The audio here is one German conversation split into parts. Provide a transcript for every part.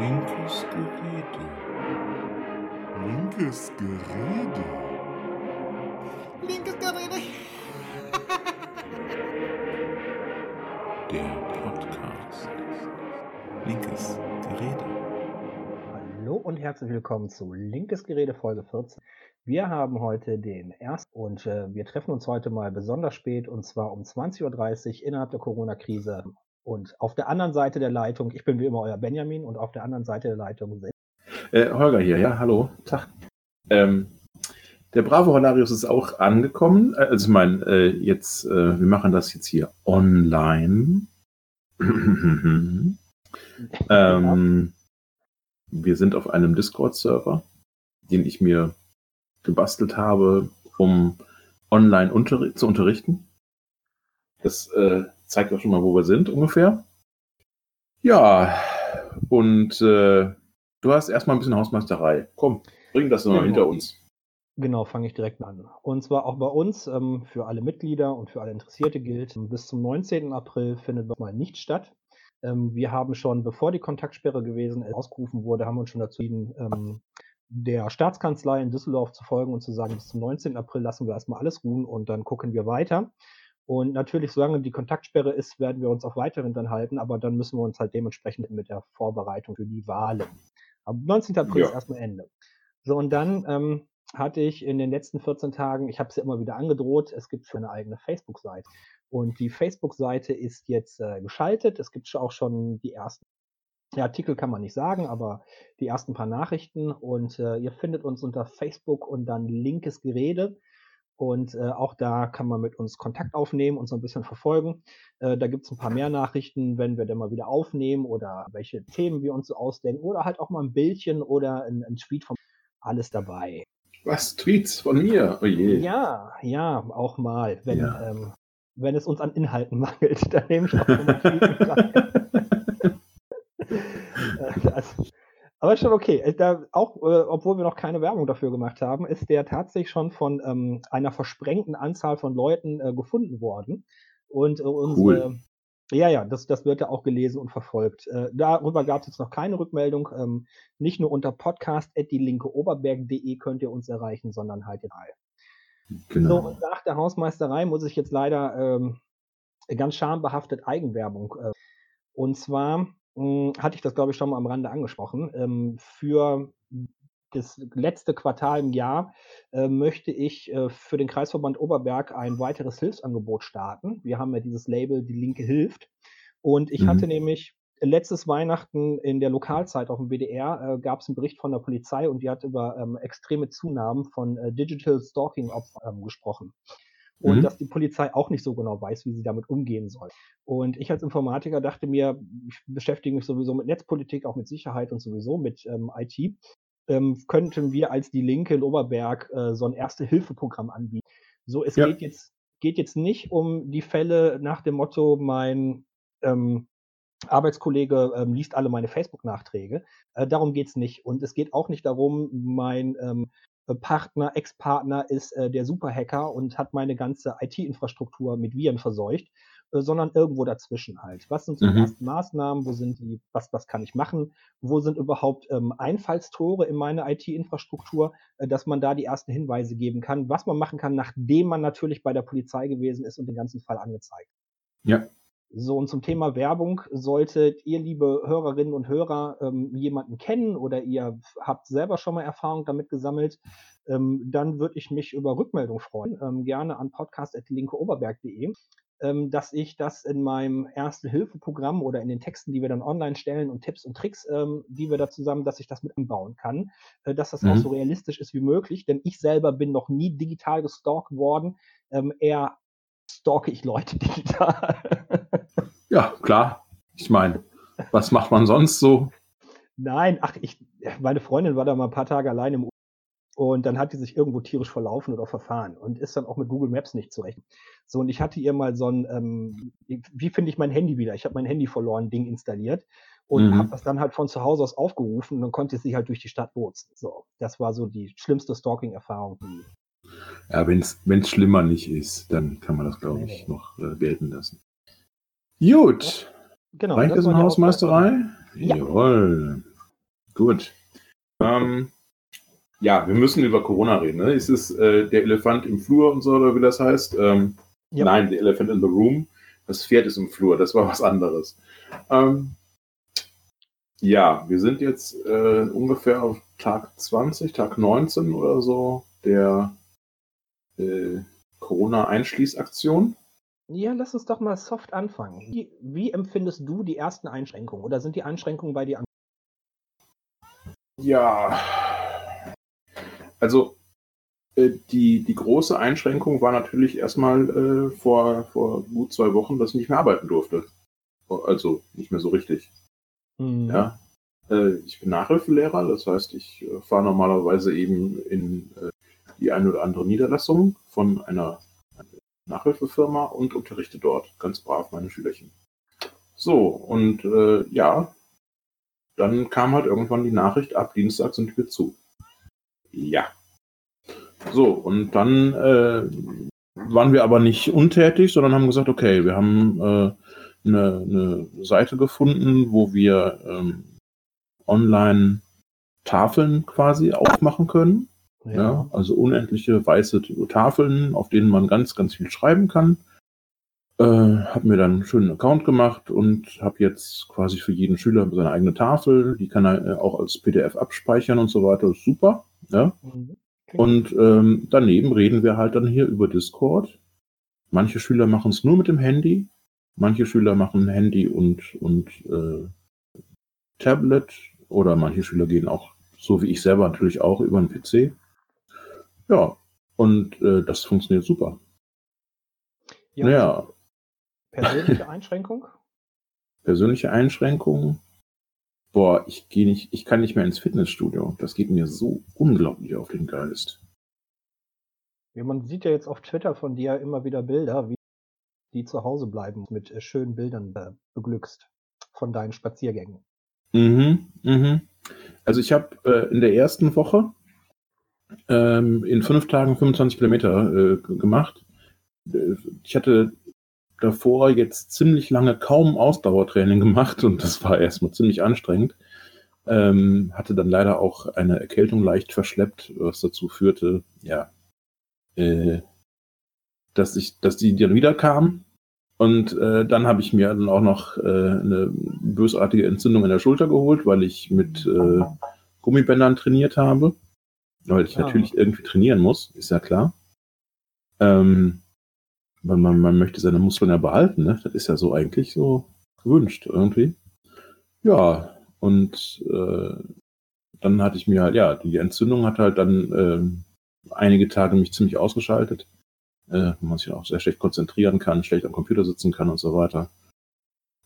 Linkes Gerede. Linkes Gerede. Linkes Gerede. Der Podcast. Linkes Gerede. Hallo und herzlich willkommen zu Linkes Gerede Folge 14. Wir haben heute den ersten und äh, wir treffen uns heute mal besonders spät und zwar um 20.30 Uhr innerhalb der Corona-Krise. Und auf der anderen Seite der Leitung, ich bin wie immer euer Benjamin und auf der anderen Seite der Leitung. Äh, Holger hier, ja, hallo, Tag. Ähm, der Bravo Holarius ist auch angekommen. Äh, Also ich meine, äh, jetzt, äh, wir machen das jetzt hier online. ähm, wir sind auf einem Discord-Server, den ich mir gebastelt habe, um online unterri zu unterrichten. Das äh, zeigt auch schon mal, wo wir sind ungefähr. Ja, und äh, du hast erstmal ein bisschen Hausmeisterei. Komm, bring das noch mal Genau. hinter uns. Genau, fange ich direkt an. Und zwar auch bei uns, ähm, für alle Mitglieder und für alle Interessierte gilt, bis zum 19. April findet das mal nicht statt. Ähm, wir haben schon, bevor die Kontaktsperre gewesen ist, ausgerufen wurde, haben wir uns schon dazu entschieden, ähm, der Staatskanzlei in Düsseldorf zu folgen und zu sagen, bis zum 19. April lassen wir erstmal alles ruhen und dann gucken wir weiter. Und natürlich, solange die Kontaktsperre ist, werden wir uns auch weiterhin dann halten, aber dann müssen wir uns halt dementsprechend mit der Vorbereitung für die Wahlen. Am 19. April Ja. ist erstmal Ende. So, und dann ähm, hatte ich in den letzten 14 Tagen, ich habe es ja immer wieder angedroht, es gibt für eine eigene Facebook-Seite. Und die Facebook-Seite ist jetzt äh, geschaltet. Es gibt auch schon die ersten ja, Artikel kann man nicht sagen, aber die ersten paar Nachrichten. Und äh, ihr findet uns unter Facebook und dann linkes Gerede. Und äh, auch da kann man mit uns Kontakt aufnehmen und so ein bisschen verfolgen. Äh, da gibt es ein paar mehr Nachrichten, wenn wir dann mal wieder aufnehmen oder welche Themen wir uns so ausdenken oder halt auch mal ein Bildchen oder ein, ein Tweet von alles dabei. Was? Tweets von mir? Oh je. Ja, ja, auch mal, wenn, Ja. ähm, wenn es uns an Inhalten mangelt, dann nehme ich auch mal Tweets rein. Aber schon okay. Äh, Da, auch, äh, obwohl wir noch keine Werbung dafür gemacht haben, ist der tatsächlich schon von ähm, einer versprengten Anzahl von Leuten äh, gefunden worden. Und äh, unsere, ja, ja, das, das wird ja auch gelesen und verfolgt. Äh, darüber gab es jetzt noch keine Rückmeldung. Ähm, nicht nur unter podcast.dielinkeoberberg.de könnt ihr uns erreichen, sondern halt in So, Genau. und nach der Hausmeisterei muss ich jetzt leider ähm, ganz schambehaftet Eigenwerbung. Äh, und zwar mh, hatte ich das, glaube ich, schon mal am Rande angesprochen. Ähm, für das letzte Quartal im Jahr äh, möchte ich äh, für den Kreisverband Oberberg ein weiteres Hilfsangebot starten. Wir haben ja dieses Label Die Linke hilft. Und ich Mhm. hatte nämlich letztes Weihnachten in der Lokalzeit auf dem WDR äh, gab es einen Bericht von der Polizei und die hat über ähm, extreme Zunahmen von äh, Digital Stalking Opfern gesprochen. Und Mhm. dass die Polizei auch nicht so genau weiß, wie sie damit umgehen soll. Und ich als Informatiker dachte mir, ich beschäftige mich sowieso mit Netzpolitik, auch mit Sicherheit und sowieso mit ähm, IT. Ähm, könnten wir als die Linke in Oberberg äh, so ein Erste-Hilfe-Programm anbieten. So, es Ja. geht jetzt geht jetzt nicht um die Fälle nach dem Motto, mein ähm, Arbeitskollege ähm, liest alle meine Facebook-Nachträge. Äh, darum geht's nicht. Und es geht auch nicht darum, mein ähm, Partner, Ex-Partner ist äh, der Superhacker und hat meine ganze IT-Infrastruktur mit Viren verseucht, äh, sondern irgendwo dazwischen halt. Was sind so die Mhm. ersten Maßnahmen? Wo sind die, was, was kann ich machen? Wo sind überhaupt ähm, Einfallstore in meine IT-Infrastruktur, äh, dass man da die ersten Hinweise geben kann, was man machen kann, nachdem man natürlich bei der Polizei gewesen ist und den ganzen Fall angezeigt. Ja. So, und zum Thema Werbung, solltet ihr, liebe Hörerinnen und Hörer, ähm, jemanden kennen oder ihr habt selber schon mal Erfahrung damit gesammelt, ähm, dann würde ich mich über Rückmeldung freuen. Ähm, gerne an podcast.linkeoberberg.de, ähm, dass ich das in meinem Erste-Hilfe-Programm oder in den Texten, die wir dann online stellen und Tipps und Tricks, ähm, die wir da zusammen, dass ich das mit einbauen kann, äh, dass das auch Mhm. so realistisch ist wie möglich, denn ich selber bin noch nie digital gestalkt worden, ähm, eher stalke ich Leute digital. Ja, klar. Ich meine, was macht man sonst so? Nein, ach, ich, meine Freundin war da mal ein paar Tage allein im Urlaub und dann hat die sich irgendwo tierisch verlaufen oder verfahren und ist dann auch mit Google Maps nicht zurecht. So, und ich hatte ihr mal so ein, ähm, wie finde ich mein Handy wieder? Ich habe mein Handy verloren, Ding installiert und Mhm. habe das dann halt von zu Hause aus aufgerufen und dann konnte sie halt durch die Stadt lotsen. So, das war so die schlimmste Stalking-Erfahrung. Ja, wenn es schlimmer nicht ist, dann kann man das, glaube ich, noch äh, gelten lassen. Gut. Genau. Reicht das in Hausmeisterei? Ja. Jawohl. Gut. Ähm, ja, wir müssen über Corona reden. Ne? Es ist äh, der Elefant im Flur und so, oder wie das heißt. Ähm, Ja. Nein, der Elephant in the Room. Das Pferd ist im Flur, das war was anderes. Ähm, ja, wir sind jetzt äh, ungefähr auf Tag 20, Tag 19 oder so der äh, Corona-Einschließaktion. Ja, lass uns doch mal soft anfangen. Wie, wie empfindest du die ersten Einschränkungen? Oder sind die Einschränkungen bei dir an? Ja, also äh, die, die große Einschränkung war natürlich erstmal äh, vor, vor gut zwei Wochen, dass ich nicht mehr arbeiten durfte. Also nicht mehr so richtig. Hm. Ja. Äh, ich bin Nachhilfelehrer, das heißt, ich äh, fahre normalerweise eben in die eine oder andere Niederlassung von einer Nachhilfefirma und unterrichte dort ganz brav meine Schülerchen. So, und äh, ja, dann kam halt irgendwann die Nachricht, ab Dienstag sind wir zu. Ja. So, und dann äh, waren wir aber nicht untätig, sondern haben gesagt, okay, wir haben äh, eine, eine Seite gefunden, wo wir ähm, online Tafeln quasi aufmachen können. Ja. also unendliche weiße Tafeln, auf denen man ganz, ganz viel schreiben kann. Äh, habe mir dann einen schönen Account gemacht und habe jetzt quasi für jeden Schüler seine eigene Tafel. Die kann er äh, auch als PDF abspeichern und so weiter. Ist super. Ja. Mhm. Und ähm, daneben reden wir halt dann hier über Discord. Manche Schüler machen es nur mit dem Handy, manche Schüler machen Handy und, und äh, Tablet oder manche Schüler gehen auch, so wie ich selber natürlich auch, über einen PC. Ja, und äh, das funktioniert super. Ja, Naja, Persönliche Einschränkung? persönliche Einschränkungen. Boah, ich gehe nicht, ich kann nicht mehr ins Fitnessstudio. Das geht mir so unglaublich auf den Geist. Ja, man sieht ja jetzt auf Twitter von dir immer wieder Bilder, wie die zu Hause bleiben, mit äh, schönen Bildern äh, beglückst von deinen Spaziergängen. Mhm, mhm. Also ich habe äh, in der ersten Woche ähm, in fünf Tagen 25 Kilometer äh, gemacht. Äh, Ich hatte davor jetzt ziemlich lange kaum Ausdauertraining gemacht und das war erstmal ziemlich anstrengend. Ähm, hatte dann leider auch eine Erkältung leicht verschleppt, was dazu führte, ja, äh, dass ich, dass die dann wieder kam. Und äh, dann habe ich mir dann auch noch äh, eine bösartige Entzündung in der Schulter geholt, weil ich mit äh, Gummibändern trainiert habe. Weil ich Ah. natürlich irgendwie trainieren muss, ist ja klar. Ähm, weil man, man möchte seine Muskeln ja behalten, ne? Das ist ja so eigentlich so gewünscht irgendwie. Ja, und äh, dann hatte ich mir halt, ja, die Entzündung hat halt dann ähm, einige Tage mich ziemlich ausgeschaltet, äh, wo man sich auch sehr schlecht konzentrieren kann, schlecht am Computer sitzen kann und so weiter.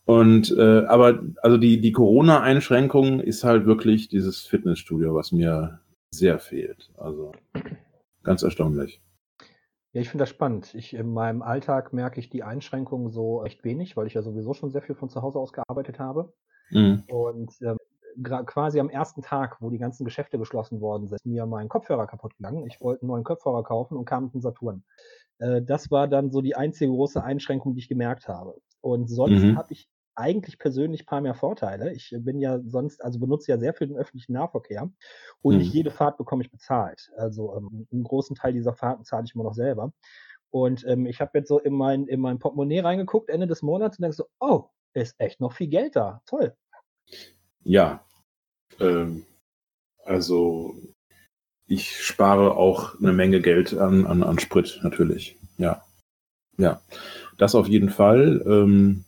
Und äh, aber also die, die Corona-Einschränkung ist halt wirklich dieses Fitnessstudio, was mir sehr fehlt. Also ganz erstaunlich. Ja, ich finde das spannend. Ich, in meinem Alltag merke ich die Einschränkungen so recht wenig, weil ich ja sowieso schon sehr viel von zu Hause aus gearbeitet habe. Mhm. Und ähm, quasi am ersten Tag, wo die ganzen Geschäfte geschlossen worden sind, ist mir mein Kopfhörer kaputt gegangen. Ich wollte einen neuen Kopfhörer kaufen und kam mit einem Saturn. Äh, das war dann so die einzige große Einschränkung, die ich gemerkt habe. Und sonst Mhm. habe ich eigentlich persönlich ein paar mehr Vorteile. Ich bin ja sonst, also benutze ja sehr viel den öffentlichen Nahverkehr und Mhm. nicht jede Fahrt bekomme ich bezahlt. Also ähm, einen großen Teil dieser Fahrten zahle ich immer noch selber. Und ähm, ich habe jetzt so in mein, in mein Portemonnaie reingeguckt, Ende des Monats, und denke so, oh, ist echt noch viel Geld da. Toll. Ja. Ähm, also ich spare auch eine Menge Geld an, an, an Sprit, natürlich. Ja. Ja. Das auf jeden Fall. Ähm,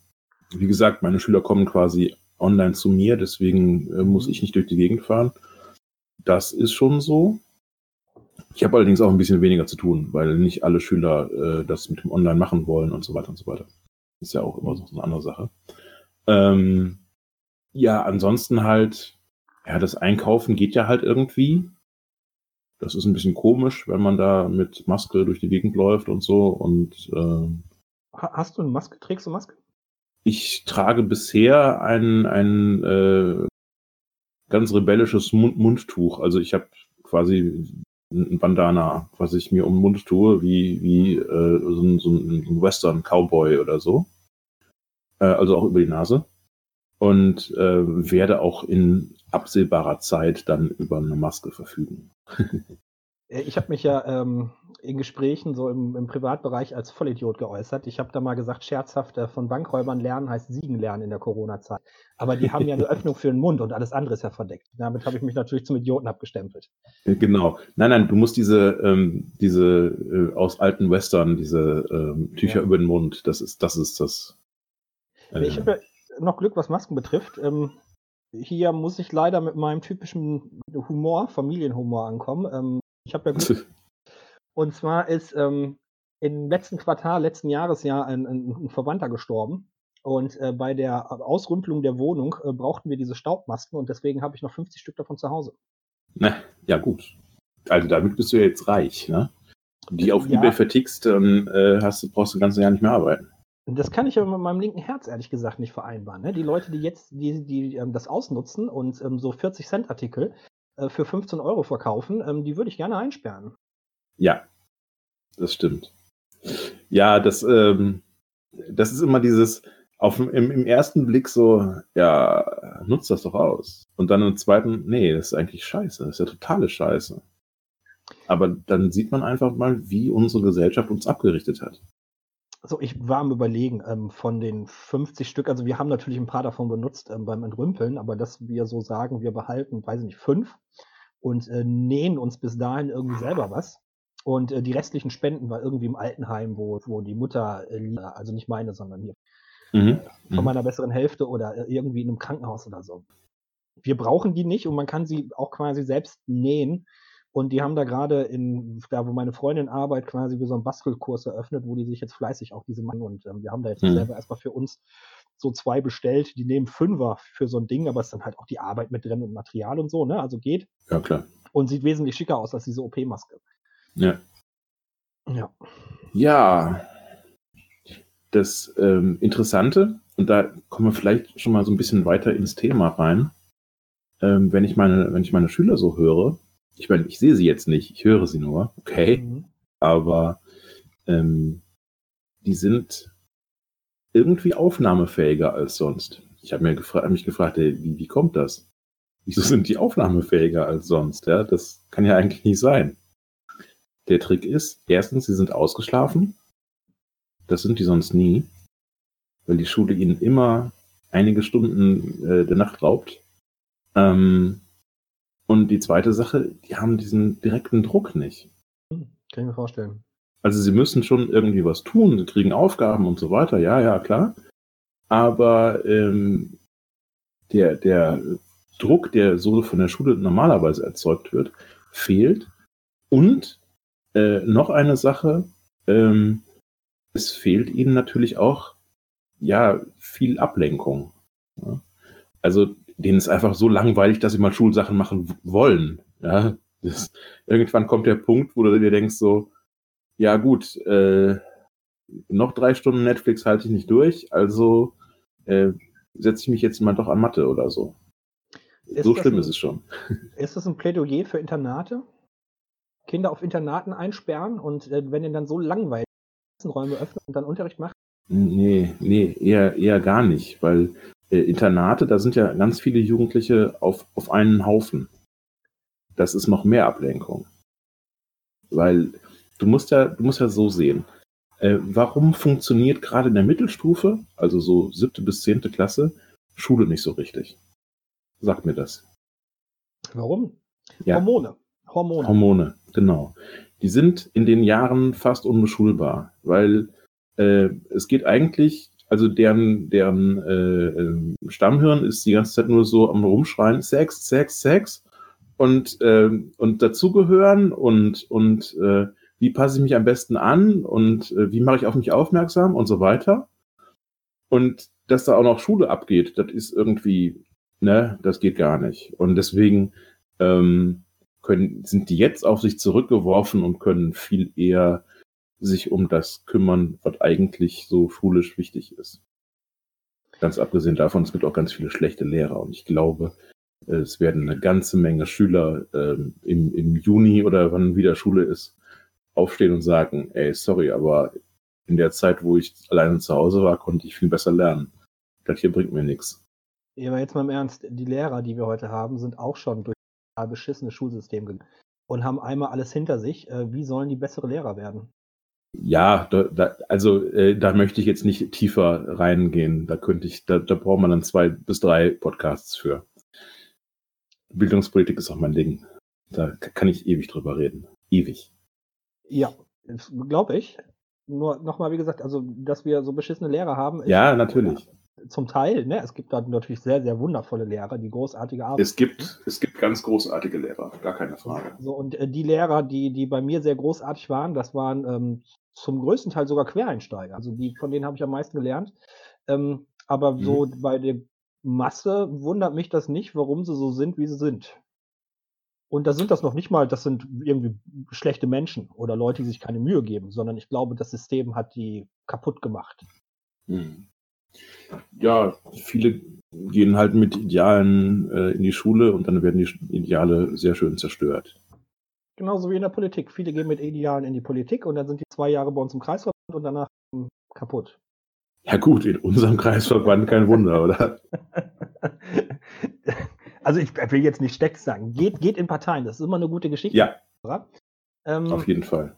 wie gesagt, meine Schüler kommen quasi online zu mir, deswegen äh, muss ich nicht durch die Gegend fahren. Das ist schon so. Ich habe allerdings auch ein bisschen weniger zu tun, weil nicht alle Schüler äh, das mit dem Online machen wollen und so weiter und so weiter. Ist ja auch immer so eine andere Sache. Ähm, ja, ansonsten halt, ja, das Einkaufen geht ja halt irgendwie. Das ist ein bisschen komisch, wenn man da mit Maske durch die Gegend läuft und so. Und ähm, Ha- Hast du eine Maske? Trägst du Maske? Ich trage bisher ein, ein äh, ganz rebellisches Mund Mundtuch. Also ich habe quasi ein Bandana, was ich mir um den Mund tue, wie, wie äh, so, ein, so ein Western Cowboy oder so. Äh, also auch über die Nase. und äh, werde auch in absehbarer Zeit dann über eine Maske verfügen. Äh, ich habe mich ja ähm, in Gesprächen so im, im, Privatbereich als Vollidiot geäußert. Ich habe da mal gesagt, scherzhaft, äh, von Bankräubern lernen heißt Siegen lernen in der Corona-Zeit. Aber die haben ja eine Öffnung für den Mund und alles andere ist ja verdeckt. Damit habe ich mich natürlich zum Idioten abgestempelt. Äh, genau. Nein, nein, du musst diese, ähm, diese äh, aus alten Western, diese ähm, Tücher ja. über den Mund, das ist das. Ist das äh, ich habe ja noch Glück, was Masken betrifft. Ähm, hier muss ich leider mit meinem typischen Humor, Familienhumor ankommen. Ähm, ich habe ja Glück. Und zwar ist ähm, im letzten Quartal, letzten Jahresjahr ein, ein, Verwandter gestorben. Und äh, bei der Ausrümpelung der Wohnung äh, brauchten wir diese Staubmasken und deswegen habe ich noch 50 Stück davon zu Hause. Na, ja, gut. Also damit bist du ja jetzt reich, ne? Die auf ja. Ebay vertickst, dann äh, hast du, brauchst du das ganze Jahr nicht mehr arbeiten. Das kann ich aber mit meinem linken Herz ehrlich gesagt nicht vereinbaren. Ne? Die Leute, die jetzt die, die ähm, das ausnutzen und ähm, so 40 Cent Artikel äh, für 15 Euro verkaufen, ähm, die würde ich gerne einsperren. Ja, das stimmt. Ja, das, ähm, das ist immer dieses, auf, im, im ersten Blick so, ja, nutzt das doch aus. Und dann im zweiten, nee, das ist eigentlich scheiße, das ist ja totale Scheiße. Aber dann sieht man einfach mal, wie unsere Gesellschaft uns abgerichtet hat. Also ich war am Überlegen, ähm, von den 50 Stück, also wir haben natürlich ein paar davon benutzt ähm, beim Entrümpeln, aber dass wir so sagen, wir behalten, weiß ich nicht, fünf und äh, nähen uns bis dahin irgendwie selber was. Und äh, die restlichen Spenden war irgendwie im Altenheim, wo, wo die Mutter, äh, also nicht meine, sondern hier mhm. von mhm. meiner besseren Hälfte oder äh, irgendwie in einem Krankenhaus oder so. Wir brauchen die nicht und man kann sie auch quasi selbst nähen. Und die haben da gerade in, da wo meine Freundin arbeitet, quasi wie so einen Bastelkurs eröffnet, wo die sich jetzt fleißig auch diese machen. Und ähm, wir haben da jetzt mhm. selber erstmal für uns so zwei bestellt. Die nehmen Fünfer für so ein Ding, aber es ist dann halt auch die Arbeit mit drin und Material und so, ne? Also geht. Ja, klar. Und sieht wesentlich schicker aus als diese OP-Maske. Ja. Ja. Ja. Das ähm, Interessante, und da kommen wir vielleicht schon mal so ein bisschen weiter ins Thema rein, ähm, wenn ich meine, wenn ich meine Schüler so höre, ich meine, ich sehe sie jetzt nicht, ich höre sie nur, okay, mhm. aber ähm, die sind irgendwie aufnahmefähiger als sonst. Ich habe gefra mich gefragt, ey, wie, wie kommt das? Wieso sind die aufnahmefähiger als sonst? Ja, das kann ja eigentlich nicht sein. Der Trick ist, erstens, sie sind ausgeschlafen. Das sind die sonst nie, weil die Schule ihnen immer einige Stunden äh, der Nacht raubt. Ähm, und die zweite Sache, die haben diesen direkten Druck nicht. Hm, kann ich mir vorstellen. Also sie müssen schon irgendwie was tun, sie kriegen Aufgaben und so weiter, ja, ja, klar. Aber ähm, der, der Druck, der so von der Schule normalerweise erzeugt wird, fehlt. Und äh, noch eine Sache, ähm, es fehlt ihnen natürlich auch ja viel Ablenkung. Ja? Also denen ist einfach so langweilig, dass sie mal Schulsachen machen wollen. Ja, das, irgendwann kommt der Punkt, wo du dir denkst so, ja gut, äh, noch drei Stunden Netflix halte ich nicht durch, also äh, setze ich mich jetzt mal doch an Mathe oder so. Ist so schlimm ein, ist es schon. Ist das ein Plädoyer für Internate? Kinder auf Internaten einsperren und äh, wenn ihr dann so langweilig Räume öffnen und dann Unterricht macht? Nee, nee, eher, eher gar nicht, weil äh, Internate, da sind ja ganz viele Jugendliche auf, auf einen Haufen. Das ist noch mehr Ablenkung. Weil du musst ja, du musst ja so sehen. Äh, warum funktioniert gerade in der Mittelstufe, also so siebte bis zehnte Klasse, Schule nicht so richtig? Sag mir das. Warum? Ja. Hormone. Hormone. Hormone, genau. Die sind in den Jahren fast unbeschulbar, weil äh, es geht eigentlich also deren, deren äh, ähm, Stammhirn ist die ganze Zeit nur so am Rumschreien, Sex, Sex, Sex und, äh, und dazugehören und, und äh, wie passe ich mich am besten an und äh, wie mache ich auf mich aufmerksam und so weiter. Und dass da auch noch Schule abgeht, das ist irgendwie, ne, das geht gar nicht. Und deswegen ähm, können, sind die jetzt auf sich zurückgeworfen und können viel eher sich um das kümmern, was eigentlich so schulisch wichtig ist. Ganz abgesehen davon, es gibt auch ganz viele schlechte Lehrer und ich glaube, es werden eine ganze Menge Schüler ähm, im, im Juni oder wann wieder Schule ist, aufstehen und sagen, ey, sorry, aber in der Zeit, wo ich alleine zu Hause war, konnte ich viel besser lernen. Das hier bringt mir nichts. Ja, aber jetzt mal im Ernst, die Lehrer, die wir heute haben, sind auch schon durch beschissenes Schulsystem und haben einmal alles hinter sich. Äh, wie sollen die bessere Lehrer werden? Ja, da, da, also äh, da möchte ich jetzt nicht tiefer reingehen. Da könnte ich, da, da braucht man dann zwei bis drei Podcasts für. Bildungspolitik ist auch mein Ding. Da kann ich ewig drüber reden. Ewig. Ja, glaube ich. Nur nochmal, wie gesagt, also, dass wir so beschissene Lehrer haben. Ja, natürlich. Zum Teil, ne? Es gibt da natürlich sehr, sehr wundervolle Lehrer, die großartige Arbeit. Es gibt, es gibt ganz großartige Lehrer, gar keine Frage. So, und äh, die Lehrer, die, die bei mir sehr großartig waren, das waren ähm, zum größten Teil sogar Quereinsteiger. Also die, von denen habe ich am meisten gelernt. Ähm, aber mhm. so bei der Masse wundert mich das nicht, warum sie so sind, wie sie sind. Und da sind das noch nicht mal, das sind irgendwie schlechte Menschen oder Leute, die sich keine Mühe geben, sondern ich glaube, das System hat die kaputt gemacht. Mhm. Ja, viele gehen halt mit Idealen äh, in die Schule und dann werden die Ideale sehr schön zerstört. Genauso wie in der Politik. Viele gehen mit Idealen in die Politik und dann sind die zwei Jahre bei uns im Kreisverband und danach kaputt. Ja gut, in unserem Kreisverband kein Wunder, oder? also ich will jetzt nicht Stecks sagen. Geht, geht in Parteien, das ist immer eine gute Geschichte. Ja. Ähm, Auf jeden Fall.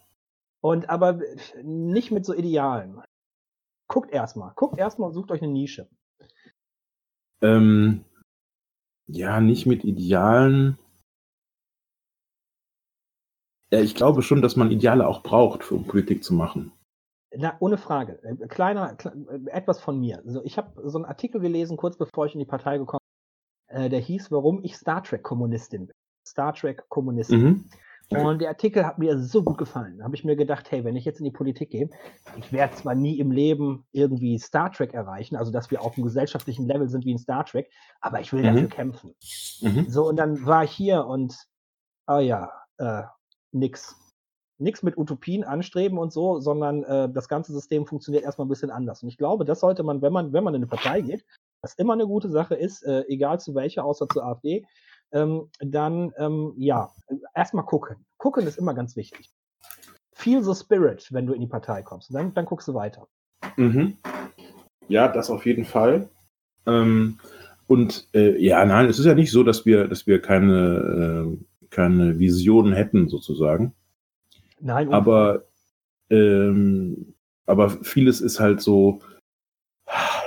Und aber nicht mit so Idealen. Guckt erstmal. Guckt erstmal und sucht euch eine Nische. Ähm, ja, nicht mit Idealen. Ja, ich glaube schon, dass man Ideale auch braucht, um Politik zu machen. Na, ohne Frage. Äh, kleiner, äh, etwas von mir. Also ich habe so einen Artikel gelesen, kurz bevor ich in die Partei gekommen bin, äh, der hieß, warum ich Star Trek Kommunistin bin. Star Trek Kommunistin. Mhm. Und der Artikel hat mir so gut gefallen. Da habe ich mir gedacht, hey, wenn ich jetzt in die Politik gehe, ich werde zwar nie im Leben irgendwie Star Trek erreichen, also dass wir auf einem gesellschaftlichen Level sind wie in Star Trek, aber ich will mhm. dafür kämpfen. Mhm. So, und dann war ich hier und, oh ja, äh, nix. Nix mit Utopien anstreben und so, sondern äh, das ganze System funktioniert erstmal ein bisschen anders. Und ich glaube, das sollte man, wenn man, wenn man in eine Partei geht, was immer eine gute Sache ist, äh, egal zu welcher, außer zur AfD, ähm, dann ähm, ja, erstmal gucken. Gucken ist immer ganz wichtig. Feel the spirit, wenn du in die Partei kommst. Dann, dann guckst du weiter. Mhm. Ja, das auf jeden Fall. Ähm, und äh, ja, nein, es ist ja nicht so, dass wir, dass wir keine, äh, keine Visionen hätten, sozusagen. Nein, aber, ähm, aber vieles ist halt so,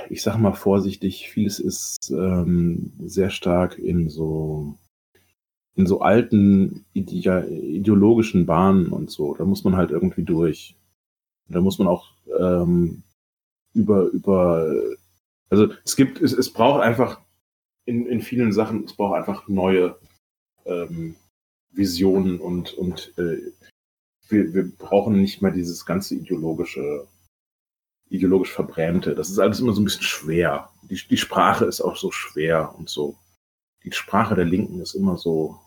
ich sag mal vorsichtig, vieles ist ähm, sehr stark in so in so alten ide ideologischen Bahnen und so. Da muss man halt irgendwie durch. Da muss man auch ähm, über über also es gibt es, es braucht einfach in, in vielen Sachen es braucht einfach neue ähm, Visionen und und äh, wir, wir brauchen nicht mehr dieses ganze ideologische ideologisch Verbrämte. Das ist alles immer so ein bisschen schwer. Die, die Sprache ist auch so schwer und so. Die Sprache der Linken ist immer so,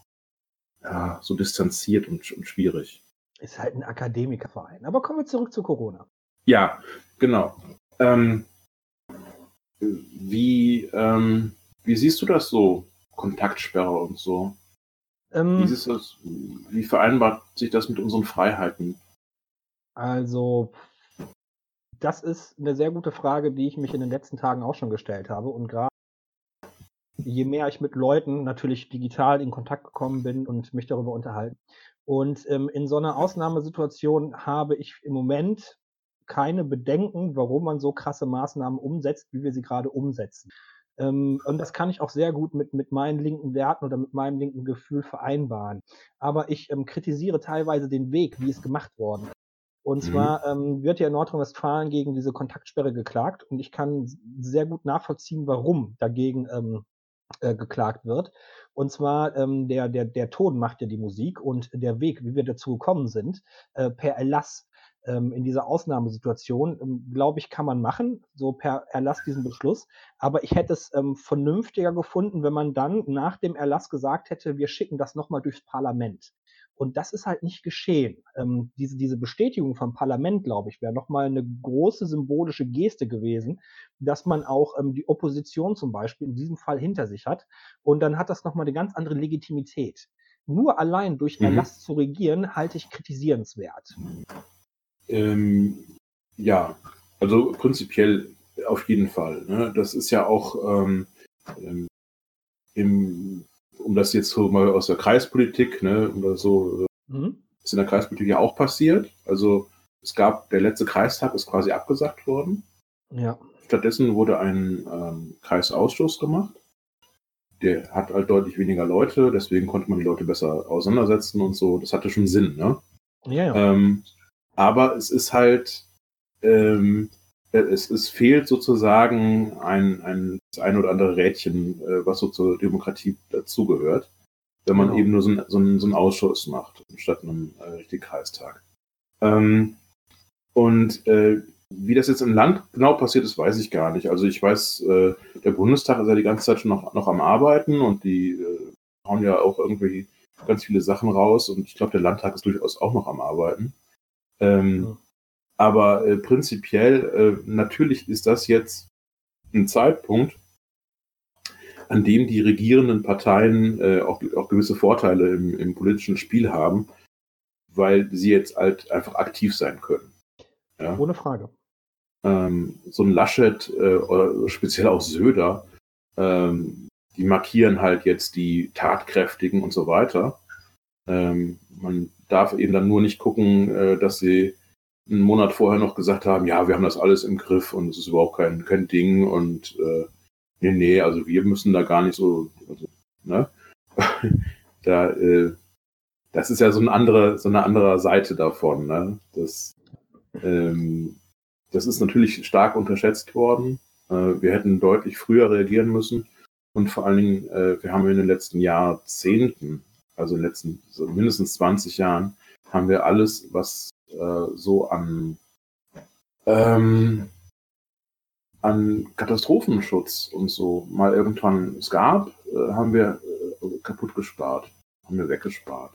ja, so distanziert und, und schwierig. Ist halt ein Akademikerverein. Aber kommen wir zurück zu Corona. Ja, genau. Ähm, wie, ähm, wie siehst du das so? Kontaktsperre und so. Ähm, wie, siehst du das, wie vereinbart sich das mit unseren Freiheiten? Also, das ist eine sehr gute Frage, die ich mich in den letzten Tagen auch schon gestellt habe. Und gerade je mehr ich mit Leuten natürlich digital in Kontakt gekommen bin und mich darüber unterhalten. Und ähm, in so einer Ausnahmesituation habe ich im Moment keine Bedenken, warum man so krasse Maßnahmen umsetzt, wie wir sie gerade umsetzen. Ähm, und das kann ich auch sehr gut mit, mit meinen linken Werten oder mit meinem linken Gefühl vereinbaren. Aber ich ähm, kritisiere teilweise den Weg, wie es gemacht worden Und mhm. zwar ähm, wird ja in Nordrhein-Westfalen gegen diese Kontaktsperre geklagt und ich kann sehr gut nachvollziehen, warum dagegen ähm, äh, geklagt wird. Und zwar ähm, der, der, der Ton macht ja die Musik und der Weg, wie wir dazu gekommen sind, äh, per Erlass ähm, in dieser Ausnahmesituation, ähm, glaube ich, kann man machen, so per Erlass diesen Beschluss. Aber ich hätte es ähm, vernünftiger gefunden, wenn man dann nach dem Erlass gesagt hätte, wir schicken das nochmal durchs Parlament. Und das ist halt nicht geschehen. Ähm, diese, diese Bestätigung vom Parlament, glaube ich, wäre nochmal eine große symbolische Geste gewesen, dass man auch ähm, die Opposition zum Beispiel in diesem Fall hinter sich hat. Und dann hat das nochmal eine ganz andere Legitimität. Nur allein durch mhm. Erlass zu regieren, halte ich kritisierenswert. Ähm, ja, also prinzipiell auf jeden Fall. Ne? Das ist ja auch, ähm, ähm, im, um das jetzt so mal aus der Kreispolitik, ne, oder so, Mhm. ist in der Kreispolitik ja auch passiert. Also es gab, der letzte Kreistag ist quasi abgesagt worden. Ja. Stattdessen wurde ein ähm, Kreisausschuss gemacht. Der hat halt deutlich weniger Leute, deswegen konnte man die Leute besser auseinandersetzen und so. Das hatte schon Sinn, ne? Ja, ja. Ähm, aber es ist halt, ähm, äh, es, es fehlt sozusagen ein, ein, das ein oder andere Rädchen, äh, was so zur Demokratie dazugehört, wenn man Genau. eben nur so, ein, so, ein, so einen Ausschuss macht, statt einem äh, richtigen Kreistag. Ähm, und äh, wie das jetzt im Land genau passiert ist, weiß ich gar nicht. Also ich weiß, äh, der Bundestag ist ja die ganze Zeit schon noch, noch am Arbeiten und die äh, hauen ja auch irgendwie ganz viele Sachen raus und ich glaube, der Landtag ist durchaus auch noch am Arbeiten. Ähm, Ja. Aber äh, prinzipiell, äh, natürlich ist das jetzt ein Zeitpunkt, an dem die regierenden Parteien äh, auch, auch gewisse Vorteile im, im politischen Spiel haben, weil sie jetzt halt einfach aktiv sein können. Ja? Ohne Frage. ähm, so ein Laschet äh, oder speziell auch Söder, ähm, die markieren halt jetzt die Tatkräftigen und so weiter. Ähm, man darf eben dann nur nicht gucken, äh, dass sie einen Monat vorher noch gesagt haben, ja, wir haben das alles im Griff und es ist überhaupt kein, kein Ding und äh, nee, nee, also wir müssen da gar nicht so, also, ne? da, äh, das ist ja so eine andere, so eine andere Seite davon, ne? Das, ähm, das ist natürlich stark unterschätzt worden. Äh, wir hätten deutlich früher reagieren müssen. Und vor allen Dingen, äh, wir haben in den letzten Jahrzehnten, also in den letzten so mindestens 20 Jahren, haben wir alles, was äh, so an, ähm, an Katastrophenschutz und so mal irgendwann es gab, äh, haben wir äh, kaputt gespart, haben wir weggespart.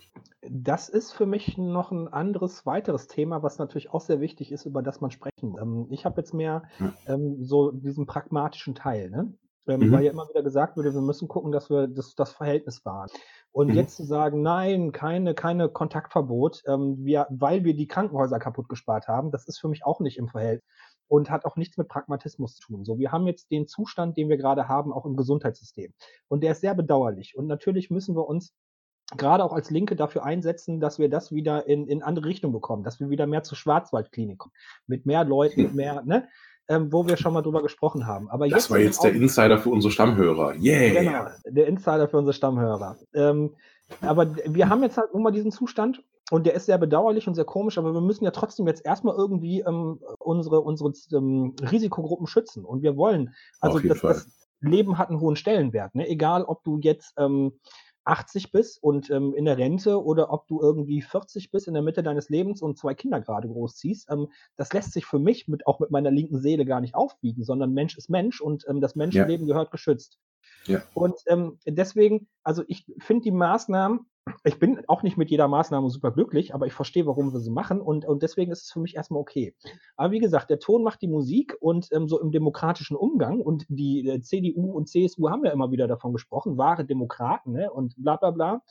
Das ist für mich noch ein anderes, weiteres Thema, was natürlich auch sehr wichtig ist, über das man sprechen. Ähm, ich habe jetzt mehr Ja. ähm, so diesen pragmatischen Teil, ne? Ähm, Mhm. Weil ja immer wieder gesagt wurde, wir müssen gucken, dass wir das, das Verhältnis wahren. Und Mhm. jetzt zu sagen, nein, keine, keine Kontaktverbot, ähm, wir, weil wir die Krankenhäuser kaputt gespart haben, das ist für mich auch nicht im Verhältnis und hat auch nichts mit Pragmatismus zu tun. So, wir haben jetzt den Zustand, den wir gerade haben, auch im Gesundheitssystem. Und der ist sehr bedauerlich. Und natürlich müssen wir uns gerade auch als Linke dafür einsetzen, dass wir das wieder in, in andere Richtung bekommen, dass wir wieder mehr zur Schwarzwaldklinik kommen, mit mehr Leuten, mit mehr, ne, ähm, wo wir schon mal drüber gesprochen haben. Aber Das war ist jetzt der Insider für unsere Stammhörer. Yeah! Genau, der Insider für unsere Stammhörer. Ähm, aber wir haben jetzt halt nun mal diesen Zustand und der ist sehr bedauerlich und sehr komisch, aber wir müssen ja trotzdem jetzt erstmal irgendwie ähm, unsere, unsere ähm, Risikogruppen schützen. Und wir wollen, also das, das Leben hat einen hohen Stellenwert. Ne? Egal, ob du jetzt ähm, 80 bist und ähm, in der Rente oder ob du irgendwie 40 bist in der Mitte deines Lebens und zwei Kinder gerade großziehst, ähm, das lässt sich für mich mit, auch mit meiner linken Seele gar nicht aufbiegen, sondern Mensch ist Mensch und ähm, das Menschenleben gehört geschützt. Ja. Und ähm, deswegen, also ich finde die Maßnahmen, ich bin auch nicht mit jeder Maßnahme super glücklich, aber ich verstehe, warum wir sie machen und, und deswegen ist es für mich erstmal okay. Aber wie gesagt, der Ton macht die Musik und ähm, so im demokratischen Umgang und die äh, CDU und CSU haben ja immer wieder davon gesprochen, wahre Demokraten ne, und bla bla bla.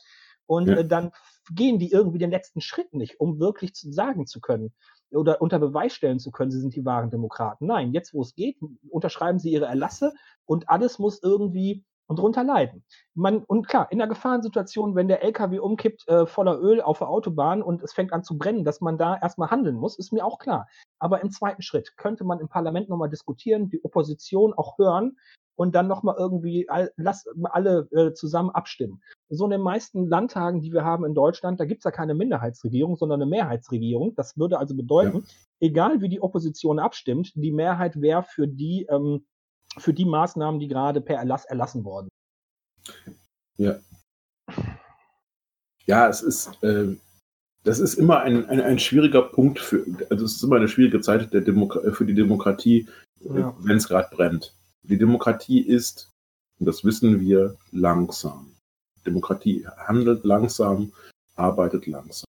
Und Ja. äh, dann gehen die irgendwie den letzten Schritt nicht, um wirklich zu sagen zu können oder unter Beweis stellen zu können, sie sind die wahren Demokraten. Nein, jetzt wo es geht, unterschreiben sie ihre Erlasse und alles muss irgendwie drunter leiden. Man, und klar, in der Gefahrensituation, wenn der LKW umkippt äh, voller Öl auf der Autobahn und es fängt an zu brennen, dass man da erstmal handeln muss, ist mir auch klar. Aber im zweiten Schritt könnte man im Parlament nochmal diskutieren, die Opposition auch hören und dann nochmal irgendwie all, lass, alle äh, zusammen abstimmen. So in den meisten Landtagen, die wir haben in Deutschland, da gibt's ja keine Minderheitsregierung, sondern eine Mehrheitsregierung. Das würde also bedeuten, egal wie die Opposition abstimmt, die Mehrheit wäre für die ähm, für die Maßnahmen, die gerade per Erlass erlassen worden. Ja, es ist, äh, das ist immer ein, ein, ein schwieriger Punkt für, also es ist immer eine schwierige Zeit der Demokra für die Demokratie, Ja. wenn es gerade brennt. Die Demokratie ist, und das wissen wir, langsam. Demokratie handelt langsam, arbeitet langsam.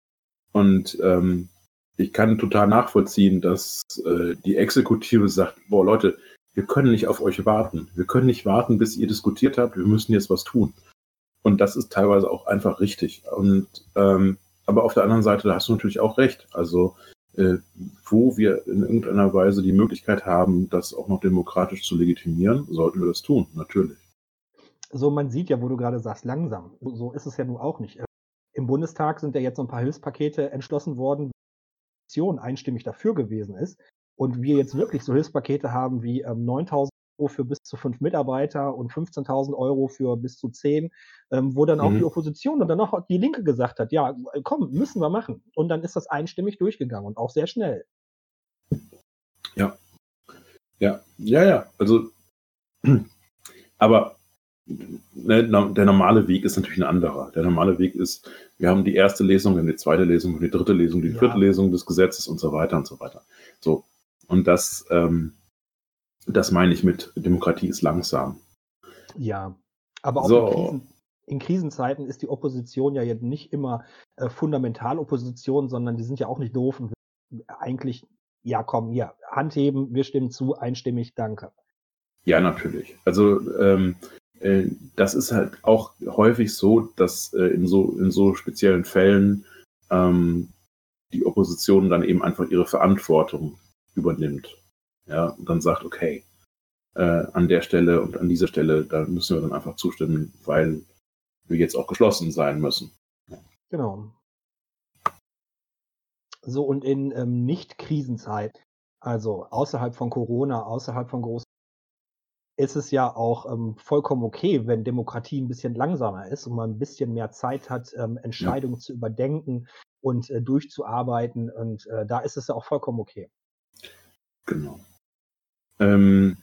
Und ähm, ich kann total nachvollziehen, dass äh, die Exekutive sagt, boah Leute, wir können nicht auf euch warten. Wir können nicht warten, bis ihr diskutiert habt. Wir müssen jetzt was tun. Und das ist teilweise auch einfach richtig. Und ähm, aber auf der anderen Seite, da hast du natürlich auch recht. Also äh, wo wir in irgendeiner Weise die Möglichkeit haben, das auch noch demokratisch zu legitimieren, sollten wir das tun, natürlich. so man sieht ja, wo du gerade sagst, langsam. So ist es ja nun auch nicht. Im Bundestag sind ja jetzt so ein paar Hilfspakete entschlossen worden, die einstimmig dafür gewesen ist. Und wir jetzt wirklich so Hilfspakete haben wie ähm, 9000 Euro für bis zu fünf Mitarbeiter und 15.000 Euro für bis zu zehn, ähm, wo dann auch Mhm. die Opposition und dann auch die Linke gesagt hat, ja, komm, müssen wir machen. Und dann ist das einstimmig durchgegangen und auch sehr schnell. Ja. Ja, ja, ja. Also, aber ne, der normale Weg ist natürlich ein anderer. Der normale Weg ist, wir haben die erste Lesung, wir haben die zweite Lesung, wir haben die dritte Lesung, die Ja. vierte Lesung des Gesetzes und so weiter und so weiter. So. Und das, ähm, das meine ich mit Demokratie ist langsam. Ja, aber auch So. in, Krisen, in Krisenzeiten ist die Opposition ja jetzt nicht immer äh, Fundamentalopposition, sondern die sind ja auch nicht doof und eigentlich, ja komm, hier, Hand heben, wir stimmen zu, einstimmig, danke. Ja, natürlich. Also ähm, äh, das ist halt auch häufig so, dass äh, in so in so speziellen Fällen ähm, die Opposition dann eben einfach ihre Verantwortung übernimmt. Ja, und dann sagt, okay, äh, an der Stelle und an dieser Stelle, da müssen wir dann einfach zustimmen, weil wir jetzt auch geschlossen sein müssen. Genau. So, und in ähm, Nicht-Krisenzeit, also außerhalb von Corona, außerhalb von großen, ist es ja auch ähm, vollkommen okay, wenn Demokratie ein bisschen langsamer ist und man ein bisschen mehr Zeit hat, ähm, Entscheidungen zu überdenken und äh, durchzuarbeiten. Und äh, da ist es ja auch vollkommen okay. Genau. Ähm,